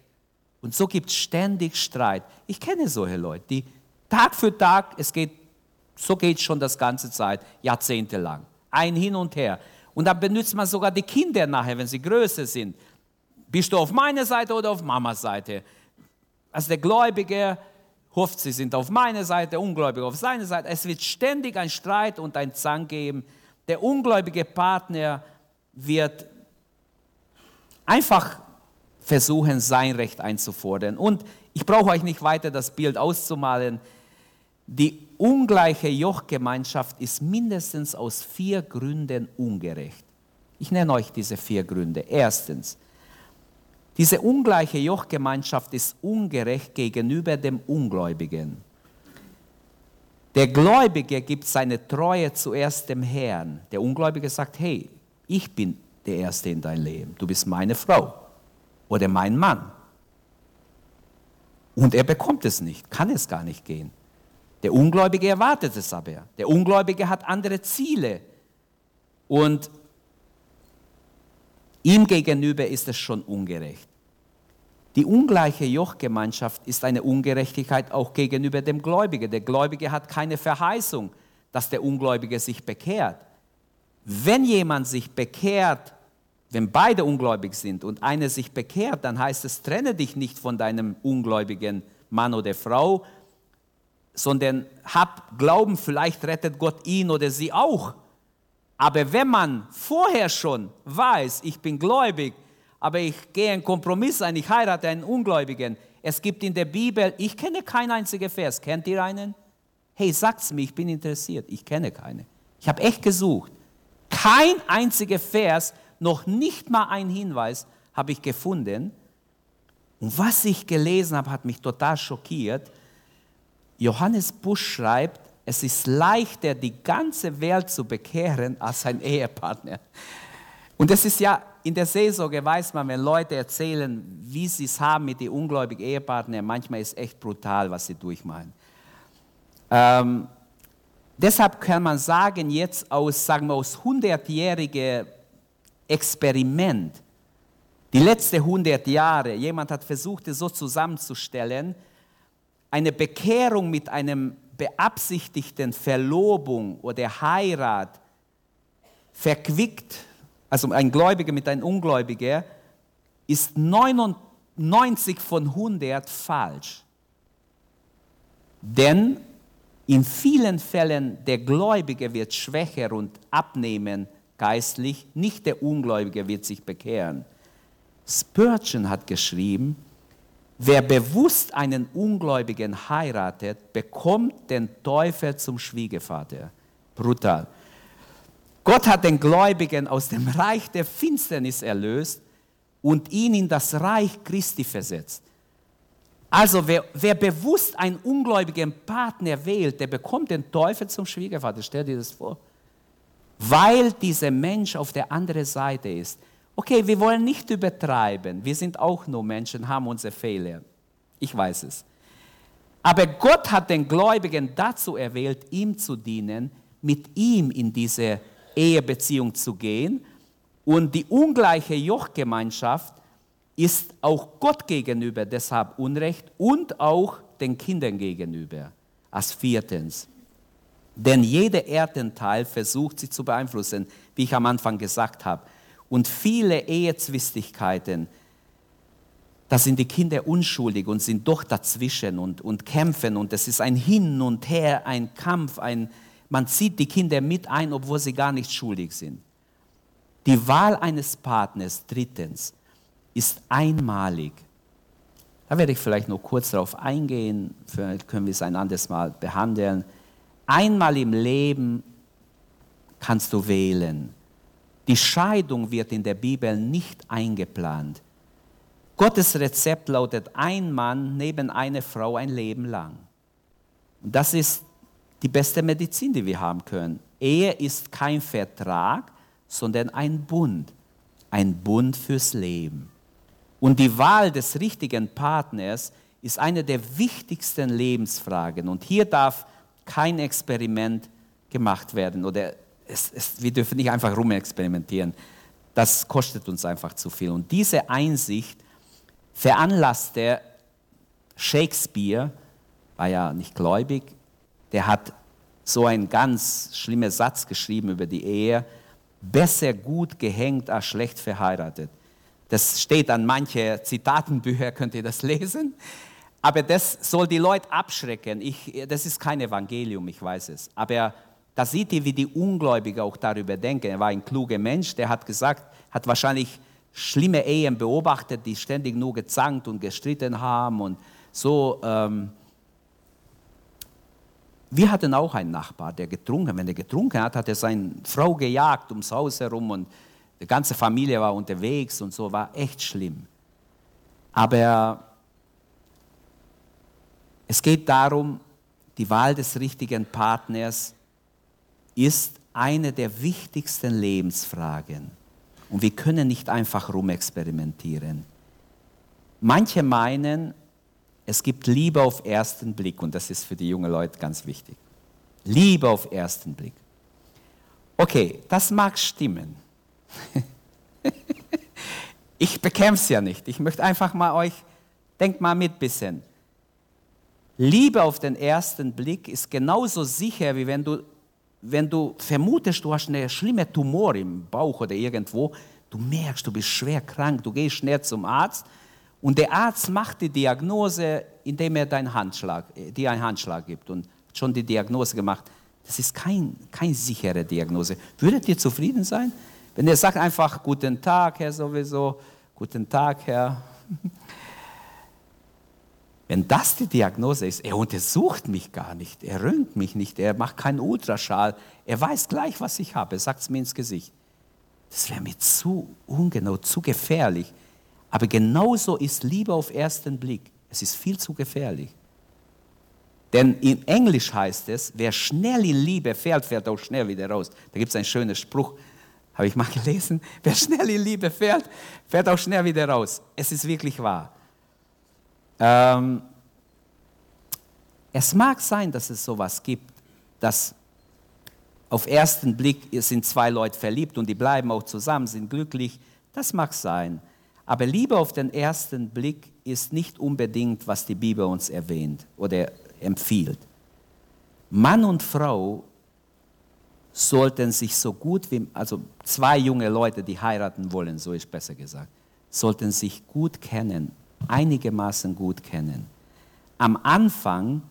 [SPEAKER 1] Und so gibt es ständig Streit. Ich kenne solche Leute, die Tag für Tag, es geht, so geht es schon das ganze Zeit, jahrzehntelang, ein hin und her. Und dann benutzt man sogar die Kinder nachher, wenn sie größer sind. Bist du auf meiner Seite oder auf Mamas Seite? Also der Gläubige hofft, sie sind auf meiner Seite, Ungläubige auf seiner Seite. Es wird ständig ein Streit und ein Zank geben. Der ungläubige Partner wird einfach versuchen, sein Recht einzufordern. Und ich brauche euch nicht weiter das Bild auszumalen. Die ungleiche Jochgemeinschaft ist mindestens aus vier Gründen ungerecht. Ich nenne euch diese vier Gründe. Erstens, diese ungleiche Jochgemeinschaft ist ungerecht gegenüber dem Ungläubigen. Der Gläubige gibt seine Treue zuerst dem Herrn. Der Ungläubige sagt, hey, ich bin der Erste in dein Leben. Du bist meine Frau oder mein Mann. Und er bekommt es nicht, kann es gar nicht gehen. Der Ungläubige erwartet es aber. Der Ungläubige hat andere Ziele. Und Ihm gegenüber ist es schon ungerecht. Die ungleiche Jochgemeinschaft ist eine Ungerechtigkeit auch gegenüber dem Gläubigen. Der Gläubige hat keine Verheißung, dass der Ungläubige sich bekehrt. Wenn jemand sich bekehrt, wenn beide ungläubig sind und einer sich bekehrt, dann heißt es, trenne dich nicht von deinem ungläubigen Mann oder Frau, sondern hab Glauben, vielleicht rettet Gott ihn oder sie auch. Aber wenn man vorher schon weiß, ich bin gläubig, aber ich gehe einen Kompromiss ein, ich heirate einen Ungläubigen. Es gibt in der Bibel, ich kenne keinen einzigen Vers. Kennt ihr einen? Hey, sagt's mir, ich bin interessiert. Ich kenne keine. Ich habe echt gesucht. Kein einziger Vers, noch nicht mal ein Hinweis habe ich gefunden. Und was ich gelesen habe, hat mich total schockiert. Johannes Busch schreibt, es ist leichter, die ganze Welt zu bekehren, als ein Ehepartner. Und das ist ja, in der Seelsorge weiß man, wenn Leute erzählen, wie sie es haben mit den ungläubigen Ehepartnern, manchmal ist es echt brutal, was sie durchmachen. Ähm, deshalb kann man sagen, jetzt aus, sagen wir, aus 100-jährigen Experiment, die letzten 100 Jahre, jemand hat versucht, es so zusammenzustellen, eine Bekehrung mit einem beabsichtigten Verlobung oder Heirat verquickt, also ein Gläubiger mit einem Ungläubiger, ist 99 von 100 falsch. Denn in vielen Fällen der Gläubige wird schwächer und abnehmen geistlich, nicht der Ungläubige wird sich bekehren. Spurgeon hat geschrieben, wer bewusst einen Ungläubigen heiratet, bekommt den Teufel zum Schwiegervater. Brutal. Gott hat den Gläubigen aus dem Reich der Finsternis erlöst und ihn in das Reich Christi versetzt. Also wer, wer bewusst einen ungläubigen Partner wählt, der bekommt den Teufel zum Schwiegervater. Stell dir das vor weil dieser Mensch auf der anderen Seite ist. Okay, wir wollen nicht übertreiben. Wir sind auch nur Menschen, haben unsere Fehler. Ich weiß es. Aber Gott hat den Gläubigen dazu erwählt, ihm zu dienen, mit ihm in diese Ehebeziehung zu gehen. Und die ungleiche Jochgemeinschaft ist auch Gott gegenüber deshalb Unrecht und auch den Kindern gegenüber. Als viertens. Denn jeder Erdenteil versucht sie zu beeinflussen, wie ich am Anfang gesagt habe. Und viele Ehezwistigkeiten, da sind die Kinder unschuldig und sind doch dazwischen und, und kämpfen. Und es ist ein Hin und Her, ein Kampf, ein, man zieht die Kinder mit ein, obwohl sie gar nicht schuldig sind. Die Wahl eines Partners, drittens, ist einmalig. Da werde ich vielleicht noch kurz darauf eingehen, vielleicht können wir es ein anderes Mal behandeln. Einmal im Leben kannst du wählen. Die Scheidung wird in der Bibel nicht eingeplant. Gottes Rezept lautet ein Mann neben einer Frau ein Leben lang. Und das ist die beste Medizin, die wir haben können. Ehe ist kein Vertrag, sondern ein Bund. Ein Bund fürs Leben. Und die Wahl des richtigen Partners ist eine der wichtigsten Lebensfragen. Und hier darf kein Experiment gemacht werden oder es, es, wir dürfen nicht einfach rumexperimentieren. Das kostet uns einfach zu viel. Und diese Einsicht veranlasste Shakespeare, war ja nicht gläubig, der hat so einen ganz schlimmen Satz geschrieben über die Ehe, besser gut gehängt als schlecht verheiratet. Das steht an manche Zitatenbücher, könnt ihr das lesen. Aber das soll die Leute abschrecken. Ich, das ist kein Evangelium, ich weiß es. Aber da sieht ihr, wie die Ungläubigen auch darüber denken. Er war ein kluger Mensch, der hat gesagt, hat wahrscheinlich schlimme Ehen beobachtet, die ständig nur gezankt und gestritten haben und so. Ähm wir hatten auch einen Nachbar, der getrunken, wenn er getrunken hat, hat er seine Frau gejagt ums Haus herum und die ganze Familie war unterwegs und so, war echt schlimm. Aber es geht darum, die Wahl des richtigen Partners ist eine der wichtigsten Lebensfragen. Und wir können nicht einfach rumexperimentieren. Manche meinen, es gibt Liebe auf ersten Blick und das ist für die jungen Leute ganz wichtig. Liebe auf ersten Blick. Okay, das mag stimmen. ich bekämpfe es ja nicht. Ich möchte einfach mal euch, denkt mal mit bisschen. Liebe auf den ersten Blick ist genauso sicher, wie wenn du, wenn du vermutest, du hast eine schlimme Tumor im Bauch oder irgendwo. Du merkst, du bist schwer krank, du gehst schnell zum Arzt und der Arzt macht die Diagnose, indem er deinen Handschlag, dir einen Handschlag gibt und schon die Diagnose gemacht. Das ist kein, keine sichere Diagnose. Würdet ihr zufrieden sein? Wenn er sagt einfach, guten Tag, Herr sowieso, guten Tag, Herr. Wenn das die Diagnose ist, er untersucht mich gar nicht, er rönt mich nicht, er macht keinen Ultraschall, er weiß gleich, was ich habe, er sagt es mir ins Gesicht. Das wäre mir zu ungenau, zu gefährlich. Aber genauso ist Liebe auf ersten Blick. Es ist viel zu gefährlich. Denn in Englisch heißt es, wer schnell in Liebe fährt, fährt auch schnell wieder raus. Da gibt es einen schönen Spruch, habe ich mal gelesen. Wer schnell in Liebe fährt, fährt auch schnell wieder raus. Es ist wirklich wahr. Ähm, es mag sein, dass es sowas gibt, dass auf ersten Blick sind zwei Leute verliebt und die bleiben auch zusammen, sind glücklich. Das mag sein. Aber Liebe auf den ersten Blick ist nicht unbedingt, was die Bibel uns erwähnt oder empfiehlt. Mann und Frau sollten sich so gut wie, also zwei junge Leute, die heiraten wollen, so ist besser gesagt, sollten sich gut kennen, einigermaßen gut kennen. Am Anfang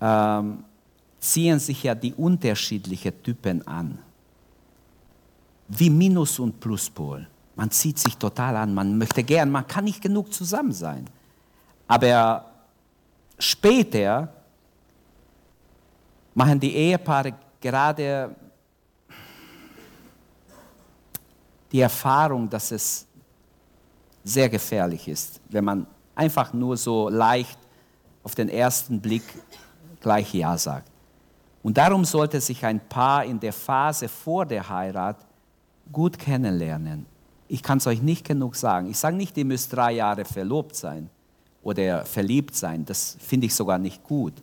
[SPEAKER 1] ähm, ziehen sich ja die unterschiedlichen Typen an, wie Minus- und Pluspol. Man zieht sich total an, man möchte gern, man kann nicht genug zusammen sein. Aber später machen die Ehepaare gerade die Erfahrung, dass es sehr gefährlich ist, wenn man einfach nur so leicht auf den ersten Blick gleich Ja sagt. Und darum sollte sich ein Paar in der Phase vor der Heirat gut kennenlernen. Ich kann es euch nicht genug sagen. Ich sage nicht, ihr müsst drei Jahre verlobt sein oder verliebt sein. Das finde ich sogar nicht gut.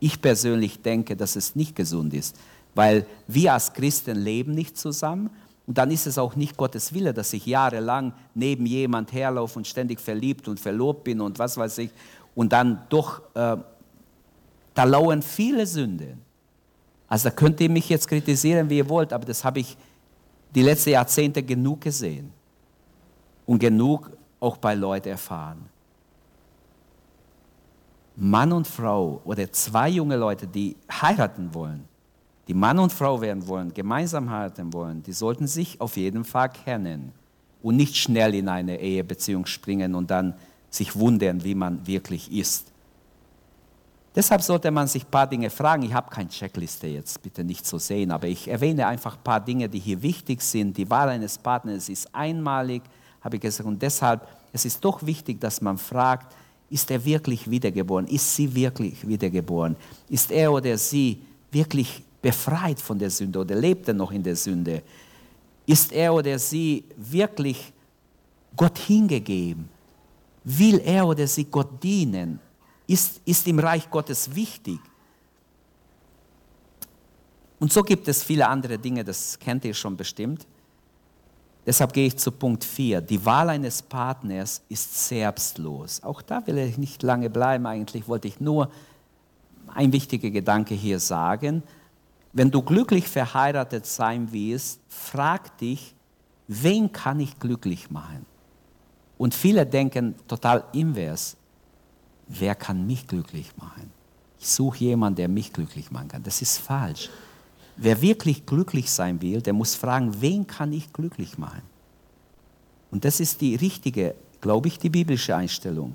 [SPEAKER 1] Ich persönlich denke, dass es nicht gesund ist weil wir als Christen leben nicht zusammen und dann ist es auch nicht Gottes Wille, dass ich jahrelang neben jemand herlaufe und ständig verliebt und verlobt bin und was weiß ich und dann doch, äh, da lauern viele Sünden. Also da könnt ihr mich jetzt kritisieren, wie ihr wollt, aber das habe ich die letzten Jahrzehnte genug gesehen und genug auch bei Leuten erfahren. Mann und Frau oder zwei junge Leute, die heiraten wollen, die Mann und Frau werden wollen, gemeinsam heiraten wollen, die sollten sich auf jeden Fall kennen und nicht schnell in eine Ehebeziehung springen und dann sich wundern, wie man wirklich ist. Deshalb sollte man sich ein paar Dinge fragen. Ich habe keine Checkliste jetzt, bitte nicht so sehen, aber ich erwähne einfach ein paar Dinge, die hier wichtig sind. Die Wahl eines Partners ist einmalig, habe ich gesagt, und deshalb es ist doch wichtig, dass man fragt, ist er wirklich wiedergeboren? Ist sie wirklich wiedergeboren? Ist er oder sie wirklich befreit von der Sünde oder lebt er noch in der Sünde? Ist er oder sie wirklich Gott hingegeben? Will er oder sie Gott dienen? Ist, ist im Reich Gottes wichtig? Und so gibt es viele andere Dinge, das kennt ihr schon bestimmt. Deshalb gehe ich zu Punkt 4. Die Wahl eines Partners ist selbstlos. Auch da will ich nicht lange bleiben. Eigentlich wollte ich nur ein wichtiger Gedanke hier sagen. Wenn du glücklich verheiratet sein willst, frag dich, wen kann ich glücklich machen? Und viele denken total invers, wer kann mich glücklich machen? Ich suche jemanden, der mich glücklich machen kann. Das ist falsch. Wer wirklich glücklich sein will, der muss fragen, wen kann ich glücklich machen? Und das ist die richtige, glaube ich, die biblische Einstellung.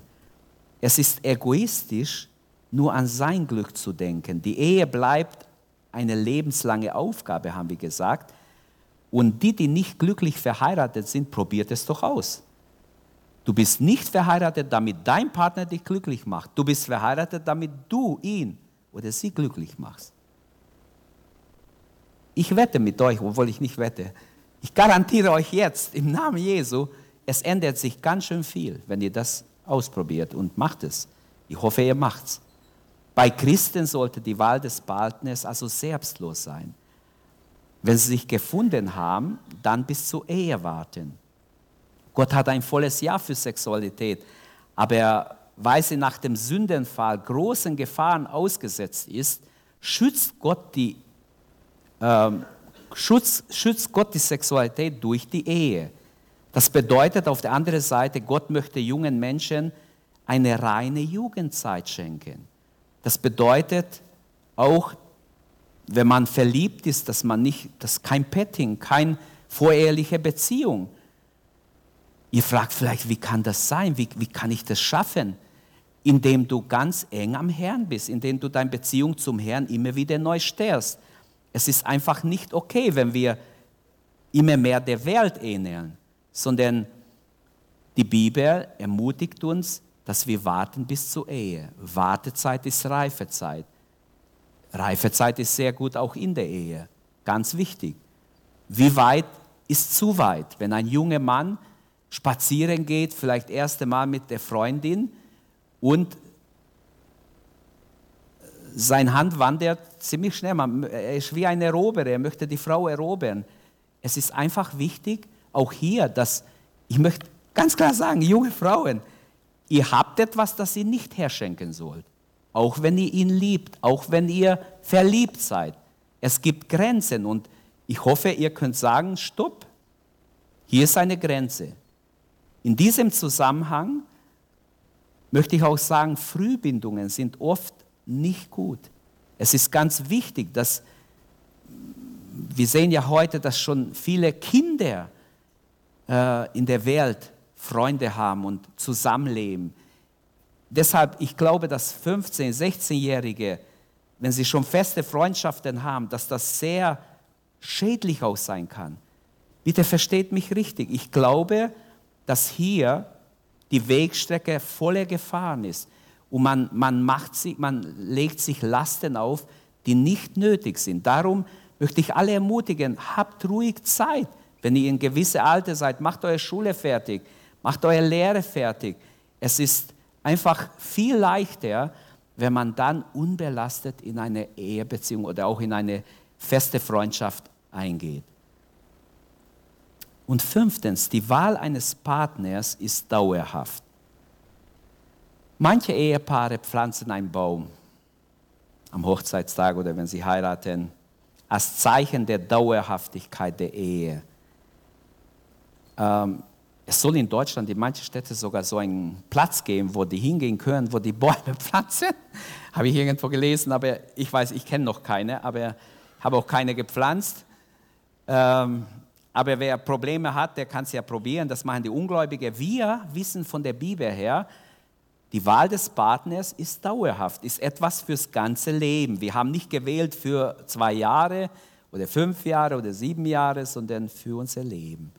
[SPEAKER 1] Es ist egoistisch, nur an sein Glück zu denken. Die Ehe bleibt eine lebenslange Aufgabe, haben wir gesagt. Und die, die nicht glücklich verheiratet sind, probiert es doch aus. Du bist nicht verheiratet, damit dein Partner dich glücklich macht. Du bist verheiratet, damit du ihn oder sie glücklich machst. Ich wette mit euch, obwohl ich nicht wette. Ich garantiere euch jetzt im Namen Jesu, es ändert sich ganz schön viel, wenn ihr das ausprobiert und macht es. Ich hoffe, ihr macht es. Bei Christen sollte die Wahl des Partners also selbstlos sein. Wenn sie sich gefunden haben, dann bis zur Ehe warten. Gott hat ein volles Jahr für Sexualität, aber weil sie nach dem Sündenfall großen Gefahren ausgesetzt ist, schützt Gott die, ähm, schützt, schützt Gott die Sexualität durch die Ehe. Das bedeutet auf der anderen Seite, Gott möchte jungen Menschen eine reine Jugendzeit schenken. Das bedeutet auch, wenn man verliebt ist, dass man nicht, dass kein Petting, keine voreheliche Beziehung. Ihr fragt vielleicht, wie kann das sein? Wie, wie kann ich das schaffen? Indem du ganz eng am Herrn bist, indem du deine Beziehung zum Herrn immer wieder neu stärkst. Es ist einfach nicht okay, wenn wir immer mehr der Welt ähneln, sondern die Bibel ermutigt uns, dass wir warten bis zur Ehe. Wartezeit ist Reifezeit. Reifezeit ist sehr gut auch in der Ehe. Ganz wichtig. Wie weit ist zu weit? Wenn ein junger Mann spazieren geht, vielleicht erste Mal mit der Freundin und seine Hand wandert ziemlich schnell. Er ist wie ein Eroberer, er möchte die Frau erobern. Es ist einfach wichtig, auch hier, dass, ich möchte ganz klar sagen, junge Frauen, ihr habt etwas, das ihr nicht herschenken sollt. Auch wenn ihr ihn liebt, auch wenn ihr verliebt seid. Es gibt Grenzen und ich hoffe, ihr könnt sagen, stopp, hier ist eine Grenze. In diesem Zusammenhang möchte ich auch sagen, Frühbindungen sind oft nicht gut. Es ist ganz wichtig, dass wir sehen ja heute, dass schon viele Kinder äh, in der Welt Freunde haben und zusammenleben. Deshalb, ich glaube, dass 15-, 16-Jährige, wenn sie schon feste Freundschaften haben, dass das sehr schädlich auch sein kann. Bitte versteht mich richtig. Ich glaube, dass hier die Wegstrecke voller Gefahren ist. Und man, man, macht sich, man legt sich Lasten auf, die nicht nötig sind. Darum möchte ich alle ermutigen, habt ruhig Zeit. Wenn ihr in gewisse Alter seid, macht eure Schule fertig, macht eure Lehre fertig. Es ist einfach viel leichter, wenn man dann unbelastet in eine Ehebeziehung oder auch in eine feste Freundschaft eingeht. Und fünftens, die Wahl eines Partners ist dauerhaft. Manche Ehepaare pflanzen einen Baum am Hochzeitstag oder wenn sie heiraten, als Zeichen der Dauerhaftigkeit der Ehe. Ähm, es soll in Deutschland in manchen Städten sogar so einen Platz geben, wo die hingehen können, wo die Bäume pflanzen. habe ich irgendwo gelesen, aber ich weiß, ich kenne noch keine, aber habe auch keine gepflanzt. Ähm, aber wer Probleme hat, der kann es ja probieren. Das machen die Ungläubigen. Wir wissen von der Bibel her, die Wahl des Partners ist dauerhaft, ist etwas fürs ganze Leben. Wir haben nicht gewählt für zwei Jahre oder fünf Jahre oder sieben Jahre, sondern für unser Leben.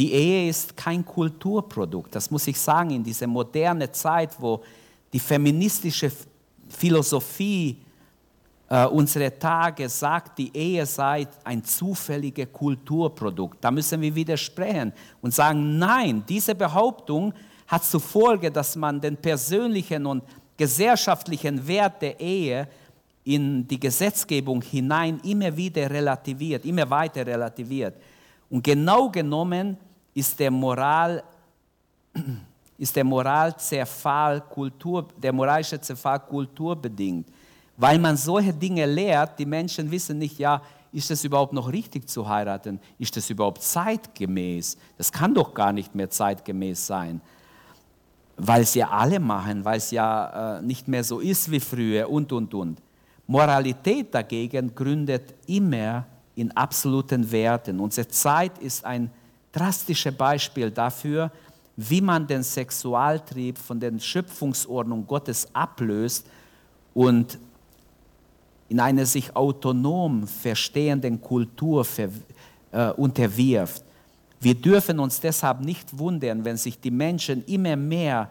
[SPEAKER 1] Die Ehe ist kein Kulturprodukt, das muss ich sagen, in dieser modernen Zeit, wo die feministische Philosophie äh, unserer Tage sagt, die Ehe sei ein zufälliges Kulturprodukt. Da müssen wir widersprechen und sagen, nein, diese Behauptung hat zur Folge, dass man den persönlichen und gesellschaftlichen Wert der Ehe in die Gesetzgebung hinein immer wieder relativiert, immer weiter relativiert. Und genau genommen ist der Moral ist der Moralzerfall Kultur, der moralische Zerfall kulturbedingt, weil man solche Dinge lehrt, die Menschen wissen nicht, ja, ist es überhaupt noch richtig zu heiraten? Ist das überhaupt zeitgemäß? Das kann doch gar nicht mehr zeitgemäß sein weil es ja alle machen, weil es ja äh, nicht mehr so ist wie früher und, und, und. Moralität dagegen gründet immer in absoluten Werten. Unsere Zeit ist ein drastisches Beispiel dafür, wie man den Sexualtrieb von der Schöpfungsordnung Gottes ablöst und in eine sich autonom verstehenden Kultur ver, äh, unterwirft. Wir dürfen uns deshalb nicht wundern, wenn sich die Menschen immer mehr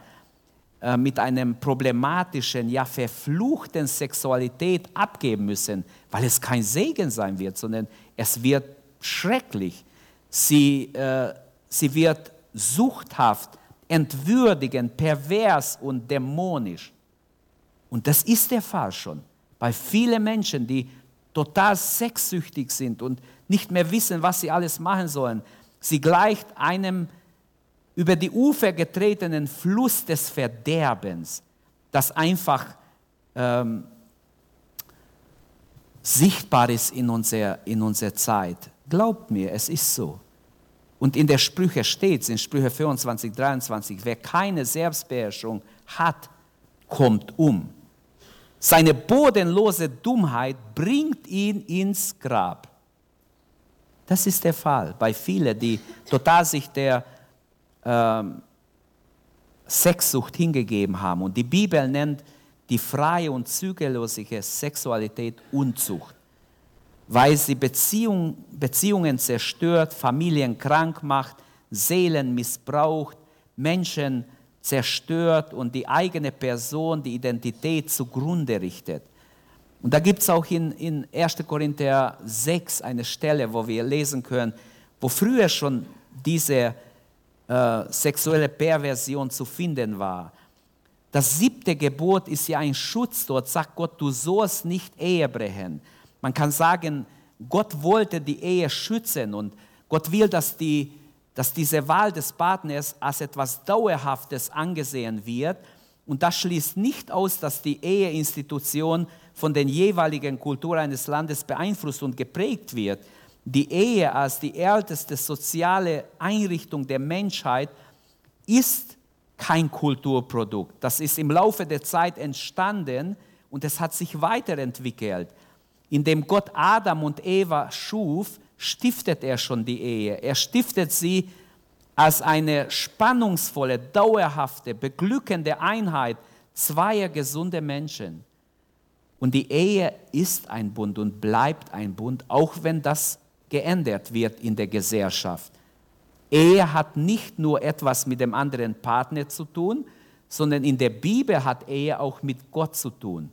[SPEAKER 1] äh, mit einem problematischen, ja verfluchten Sexualität abgeben müssen, weil es kein Segen sein wird, sondern es wird schrecklich. Sie, äh, sie wird suchthaft, entwürdigend, pervers und dämonisch. Und das ist der Fall schon bei vielen Menschen, die total sexsüchtig sind und nicht mehr wissen, was sie alles machen sollen. Sie gleicht einem über die Ufer getretenen Fluss des Verderbens, das einfach ähm, sichtbar ist in unserer, in unserer Zeit. Glaubt mir, es ist so. Und in der Sprüche steht in Sprüche 24, 23, wer keine Selbstbeherrschung hat, kommt um. Seine bodenlose Dummheit bringt ihn ins Grab. Das ist der Fall bei vielen, die total sich der ähm, Sexsucht hingegeben haben. Und die Bibel nennt die freie und zügellose Sexualität Unzucht, weil sie Beziehung, Beziehungen zerstört, Familien krank macht, Seelen missbraucht, Menschen zerstört und die eigene Person, die Identität zugrunde richtet. Und da gibt es auch in, in 1. Korinther 6 eine Stelle, wo wir lesen können, wo früher schon diese äh, sexuelle Perversion zu finden war. Das siebte Gebot ist ja ein Schutz dort, sagt Gott, du sollst nicht Ehe brechen. Man kann sagen, Gott wollte die Ehe schützen und Gott will, dass, die, dass diese Wahl des Partners als etwas Dauerhaftes angesehen wird. Und das schließt nicht aus, dass die Eheinstitution von den jeweiligen Kulturen eines Landes beeinflusst und geprägt wird. Die Ehe als die älteste soziale Einrichtung der Menschheit ist kein Kulturprodukt. Das ist im Laufe der Zeit entstanden und es hat sich weiterentwickelt. Indem Gott Adam und Eva schuf, stiftet er schon die Ehe. Er stiftet sie als eine spannungsvolle, dauerhafte, beglückende Einheit zweier gesunder Menschen. Und die Ehe ist ein Bund und bleibt ein Bund, auch wenn das geändert wird in der Gesellschaft. Ehe hat nicht nur etwas mit dem anderen Partner zu tun, sondern in der Bibel hat Ehe auch mit Gott zu tun.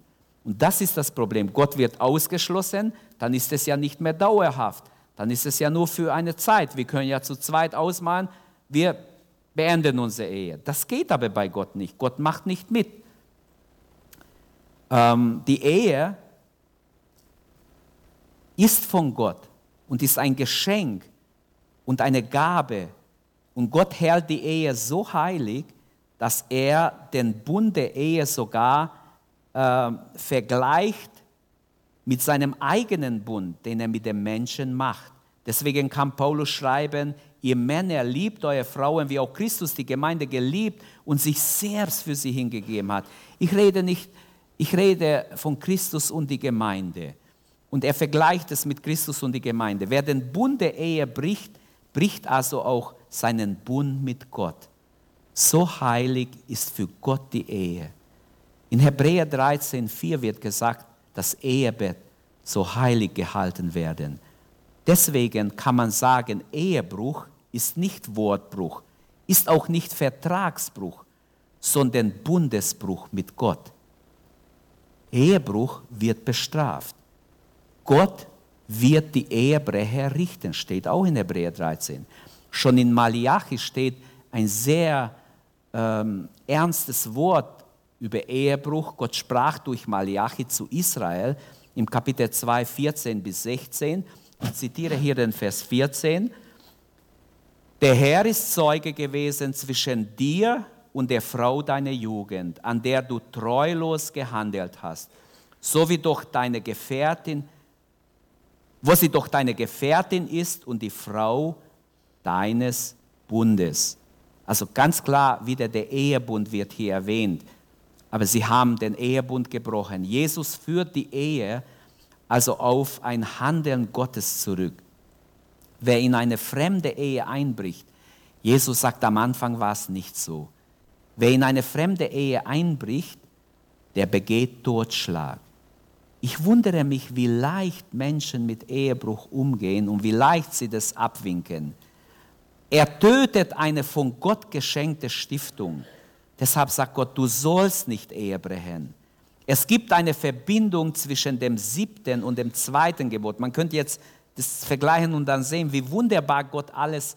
[SPEAKER 1] Und das ist das Problem. Gott wird ausgeschlossen, dann ist es ja nicht mehr dauerhaft. Dann ist es ja nur für eine Zeit. Wir können ja zu zweit ausmalen, wir beenden unsere Ehe. Das geht aber bei Gott nicht. Gott macht nicht mit. Ähm, die Ehe ist von Gott und ist ein Geschenk und eine Gabe. Und Gott hält die Ehe so heilig, dass er den Bund der Ehe sogar äh, vergleicht mit seinem eigenen Bund, den er mit dem Menschen macht. Deswegen kann Paulus schreiben, ihr Männer liebt eure Frauen, wie auch Christus die Gemeinde geliebt und sich selbst für sie hingegeben hat. Ich rede nicht, ich rede von Christus und die Gemeinde. Und er vergleicht es mit Christus und die Gemeinde. Wer den Bund der Ehe bricht, bricht also auch seinen Bund mit Gott. So heilig ist für Gott die Ehe. In Hebräer 13,4 wird gesagt, das Ehebett so heilig gehalten werden. Deswegen kann man sagen, Ehebruch ist nicht Wortbruch, ist auch nicht Vertragsbruch, sondern Bundesbruch mit Gott. Ehebruch wird bestraft. Gott wird die Ehebrecher richten, steht auch in Hebräer 13. Schon in Malachi steht ein sehr ähm, ernstes Wort über Ehebruch. Gott sprach durch Malachi zu Israel im Kapitel 2, 14 bis 16. Ich zitiere hier den Vers 14. Der Herr ist Zeuge gewesen zwischen dir und der Frau deiner Jugend, an der du treulos gehandelt hast, so wie doch deine Gefährtin wo sie doch deine Gefährtin ist und die Frau deines Bundes. Also ganz klar, wieder der Ehebund wird hier erwähnt. Aber sie haben den Ehebund gebrochen. Jesus führt die Ehe also auf ein Handeln Gottes zurück. Wer in eine fremde Ehe einbricht, Jesus sagt, am Anfang war es nicht so. Wer in eine fremde Ehe einbricht, der begeht Totschlag. Ich wundere mich, wie leicht Menschen mit Ehebruch umgehen und wie leicht sie das abwinken. Er tötet eine von Gott geschenkte Stiftung. Deshalb sagt Gott, du sollst nicht Ehe brechen. Es gibt eine Verbindung zwischen dem siebten und dem zweiten Gebot. Man könnte jetzt das vergleichen und dann sehen, wie wunderbar Gott alles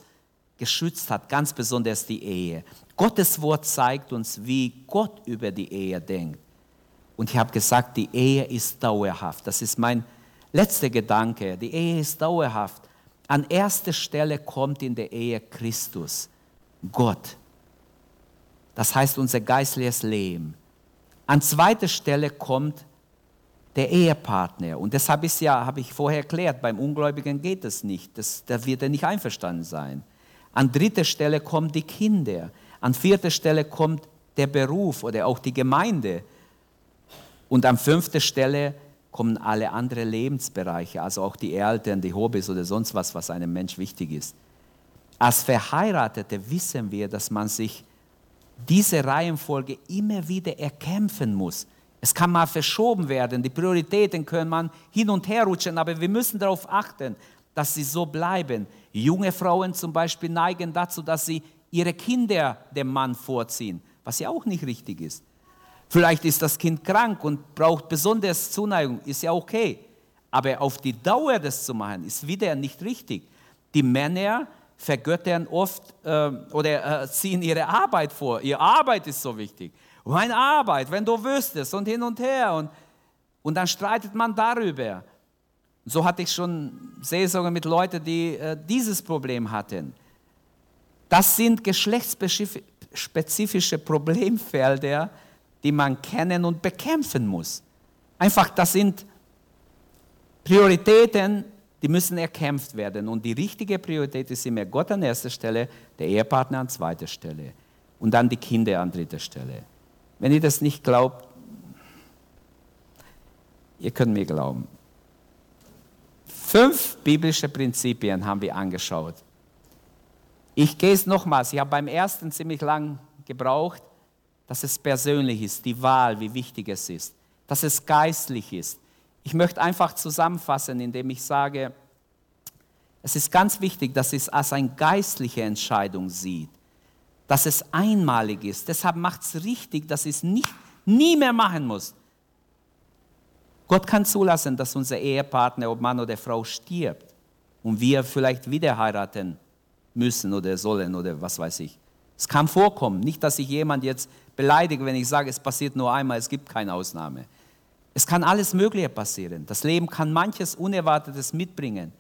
[SPEAKER 1] geschützt hat, ganz besonders die Ehe. Gottes Wort zeigt uns, wie Gott über die Ehe denkt. Und ich habe gesagt, die Ehe ist dauerhaft. Das ist mein letzter Gedanke. Die Ehe ist dauerhaft. An erster Stelle kommt in der Ehe Christus, Gott. Das heißt unser geistliches Leben. An zweiter Stelle kommt der Ehepartner. Und deshalb ist ja, habe ich vorher erklärt, beim Ungläubigen geht es nicht. Das, da wird er nicht einverstanden sein. An dritter Stelle kommen die Kinder. An vierter Stelle kommt der Beruf oder auch die Gemeinde. Und an fünfter Stelle kommen alle anderen Lebensbereiche, also auch die Eltern, die Hobbys oder sonst was, was einem Mensch wichtig ist. Als Verheiratete wissen wir, dass man sich diese Reihenfolge immer wieder erkämpfen muss. Es kann mal verschoben werden, die Prioritäten können man hin und her rutschen, aber wir müssen darauf achten, dass sie so bleiben. Junge Frauen zum Beispiel neigen dazu, dass sie ihre Kinder dem Mann vorziehen, was ja auch nicht richtig ist. Vielleicht ist das Kind krank und braucht besonders Zuneigung, ist ja okay. Aber auf die Dauer das zu machen, ist wieder nicht richtig. Die Männer vergöttern oft äh, oder äh, ziehen ihre Arbeit vor. Ihre Arbeit ist so wichtig. Meine Arbeit, wenn du wüsstest und hin und her. Und, und dann streitet man darüber. So hatte ich schon Seelsorge mit Leuten, die äh, dieses Problem hatten. Das sind geschlechtsspezifische Problemfelder, die man kennen und bekämpfen muss. Einfach, das sind Prioritäten, die müssen erkämpft werden. Und die richtige Priorität ist immer Gott an erster Stelle, der Ehepartner an zweiter Stelle und dann die Kinder an dritter Stelle. Wenn ihr das nicht glaubt, ihr könnt mir glauben. Fünf biblische Prinzipien haben wir angeschaut. Ich gehe es nochmals, ich habe beim ersten ziemlich lang gebraucht, dass es persönlich ist, die Wahl, wie wichtig es ist, dass es geistlich ist. Ich möchte einfach zusammenfassen, indem ich sage, es ist ganz wichtig, dass es als eine geistliche Entscheidung sieht, dass es einmalig ist. Deshalb macht es richtig, dass es nicht, nie mehr machen muss. Gott kann zulassen, dass unser Ehepartner, ob Mann oder Frau, stirbt und wir vielleicht wieder heiraten müssen oder sollen oder was weiß ich. Es kann vorkommen. Nicht, dass ich jemand jetzt beleidige, wenn ich sage, es passiert nur einmal, es gibt keine Ausnahme. Es kann alles Mögliche passieren. Das Leben kann manches Unerwartetes mitbringen.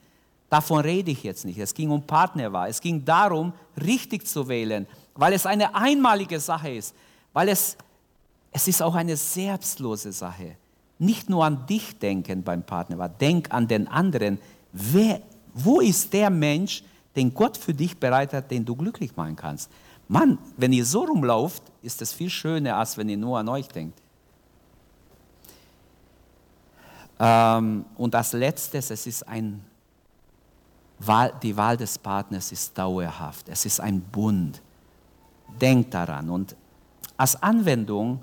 [SPEAKER 1] Davon rede ich jetzt nicht. Es ging um Partnerwahl. Es ging darum, richtig zu wählen, weil es eine einmalige Sache ist, weil es, es ist auch eine selbstlose Sache. Nicht nur an dich denken beim Partnerwahl, denk an den anderen. Wer, wo ist der Mensch, den Gott für dich bereit hat, den du glücklich machen kannst? Mann, wenn ihr so rumlauft, ist es viel schöner, als wenn ihr nur an euch denkt. Ähm, und als letztes, es ist ein, die Wahl des Partners ist dauerhaft. Es ist ein Bund. Denkt daran. Und als Anwendung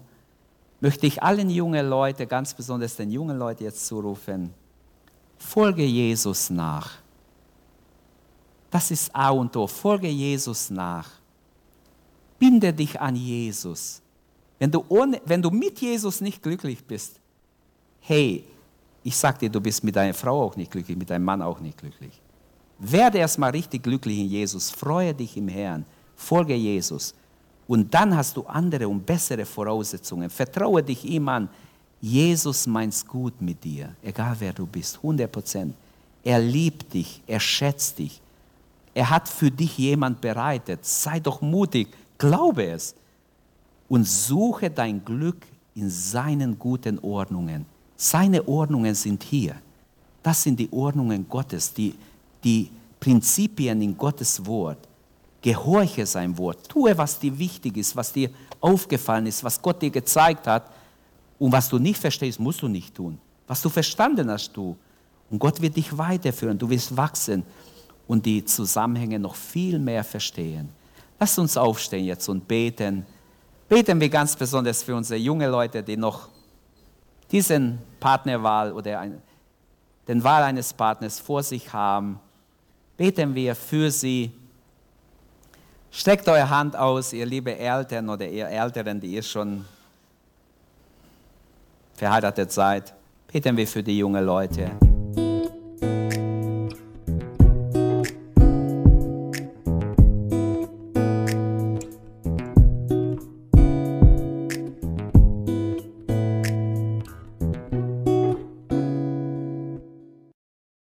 [SPEAKER 1] möchte ich allen jungen Leuten, ganz besonders den jungen Leuten jetzt zurufen, folge Jesus nach. Das ist A und O. Folge Jesus nach. Binde dich an Jesus. Wenn du, ohne, wenn du mit Jesus nicht glücklich bist, hey, ich sag dir, du bist mit deiner Frau auch nicht glücklich, mit deinem Mann auch nicht glücklich. Werde erstmal richtig glücklich in Jesus, freue dich im Herrn, folge Jesus. Und dann hast du andere und bessere Voraussetzungen. Vertraue dich ihm an. Jesus meint gut mit dir, egal wer du bist, 100 Prozent. Er liebt dich, er schätzt dich. Er hat für dich jemand bereitet. Sei doch mutig, glaube es. Und suche dein Glück in seinen guten Ordnungen. Seine Ordnungen sind hier. Das sind die Ordnungen Gottes, die, die Prinzipien in Gottes Wort. Gehorche sein Wort. Tue, was dir wichtig ist, was dir aufgefallen ist, was Gott dir gezeigt hat. Und was du nicht verstehst, musst du nicht tun. Was du verstanden hast, du. Und Gott wird dich weiterführen. Du wirst wachsen und die Zusammenhänge noch viel mehr verstehen. Lass uns aufstehen jetzt und beten. Beten wir ganz besonders für unsere jungen Leute, die noch diesen Partnerwahl oder den Wahl eines Partners vor sich haben. Beten wir für sie. Streckt eure Hand aus, ihr liebe Eltern oder ihr Älteren, die ihr schon verheiratet seid. Beten wir für die jungen Leute.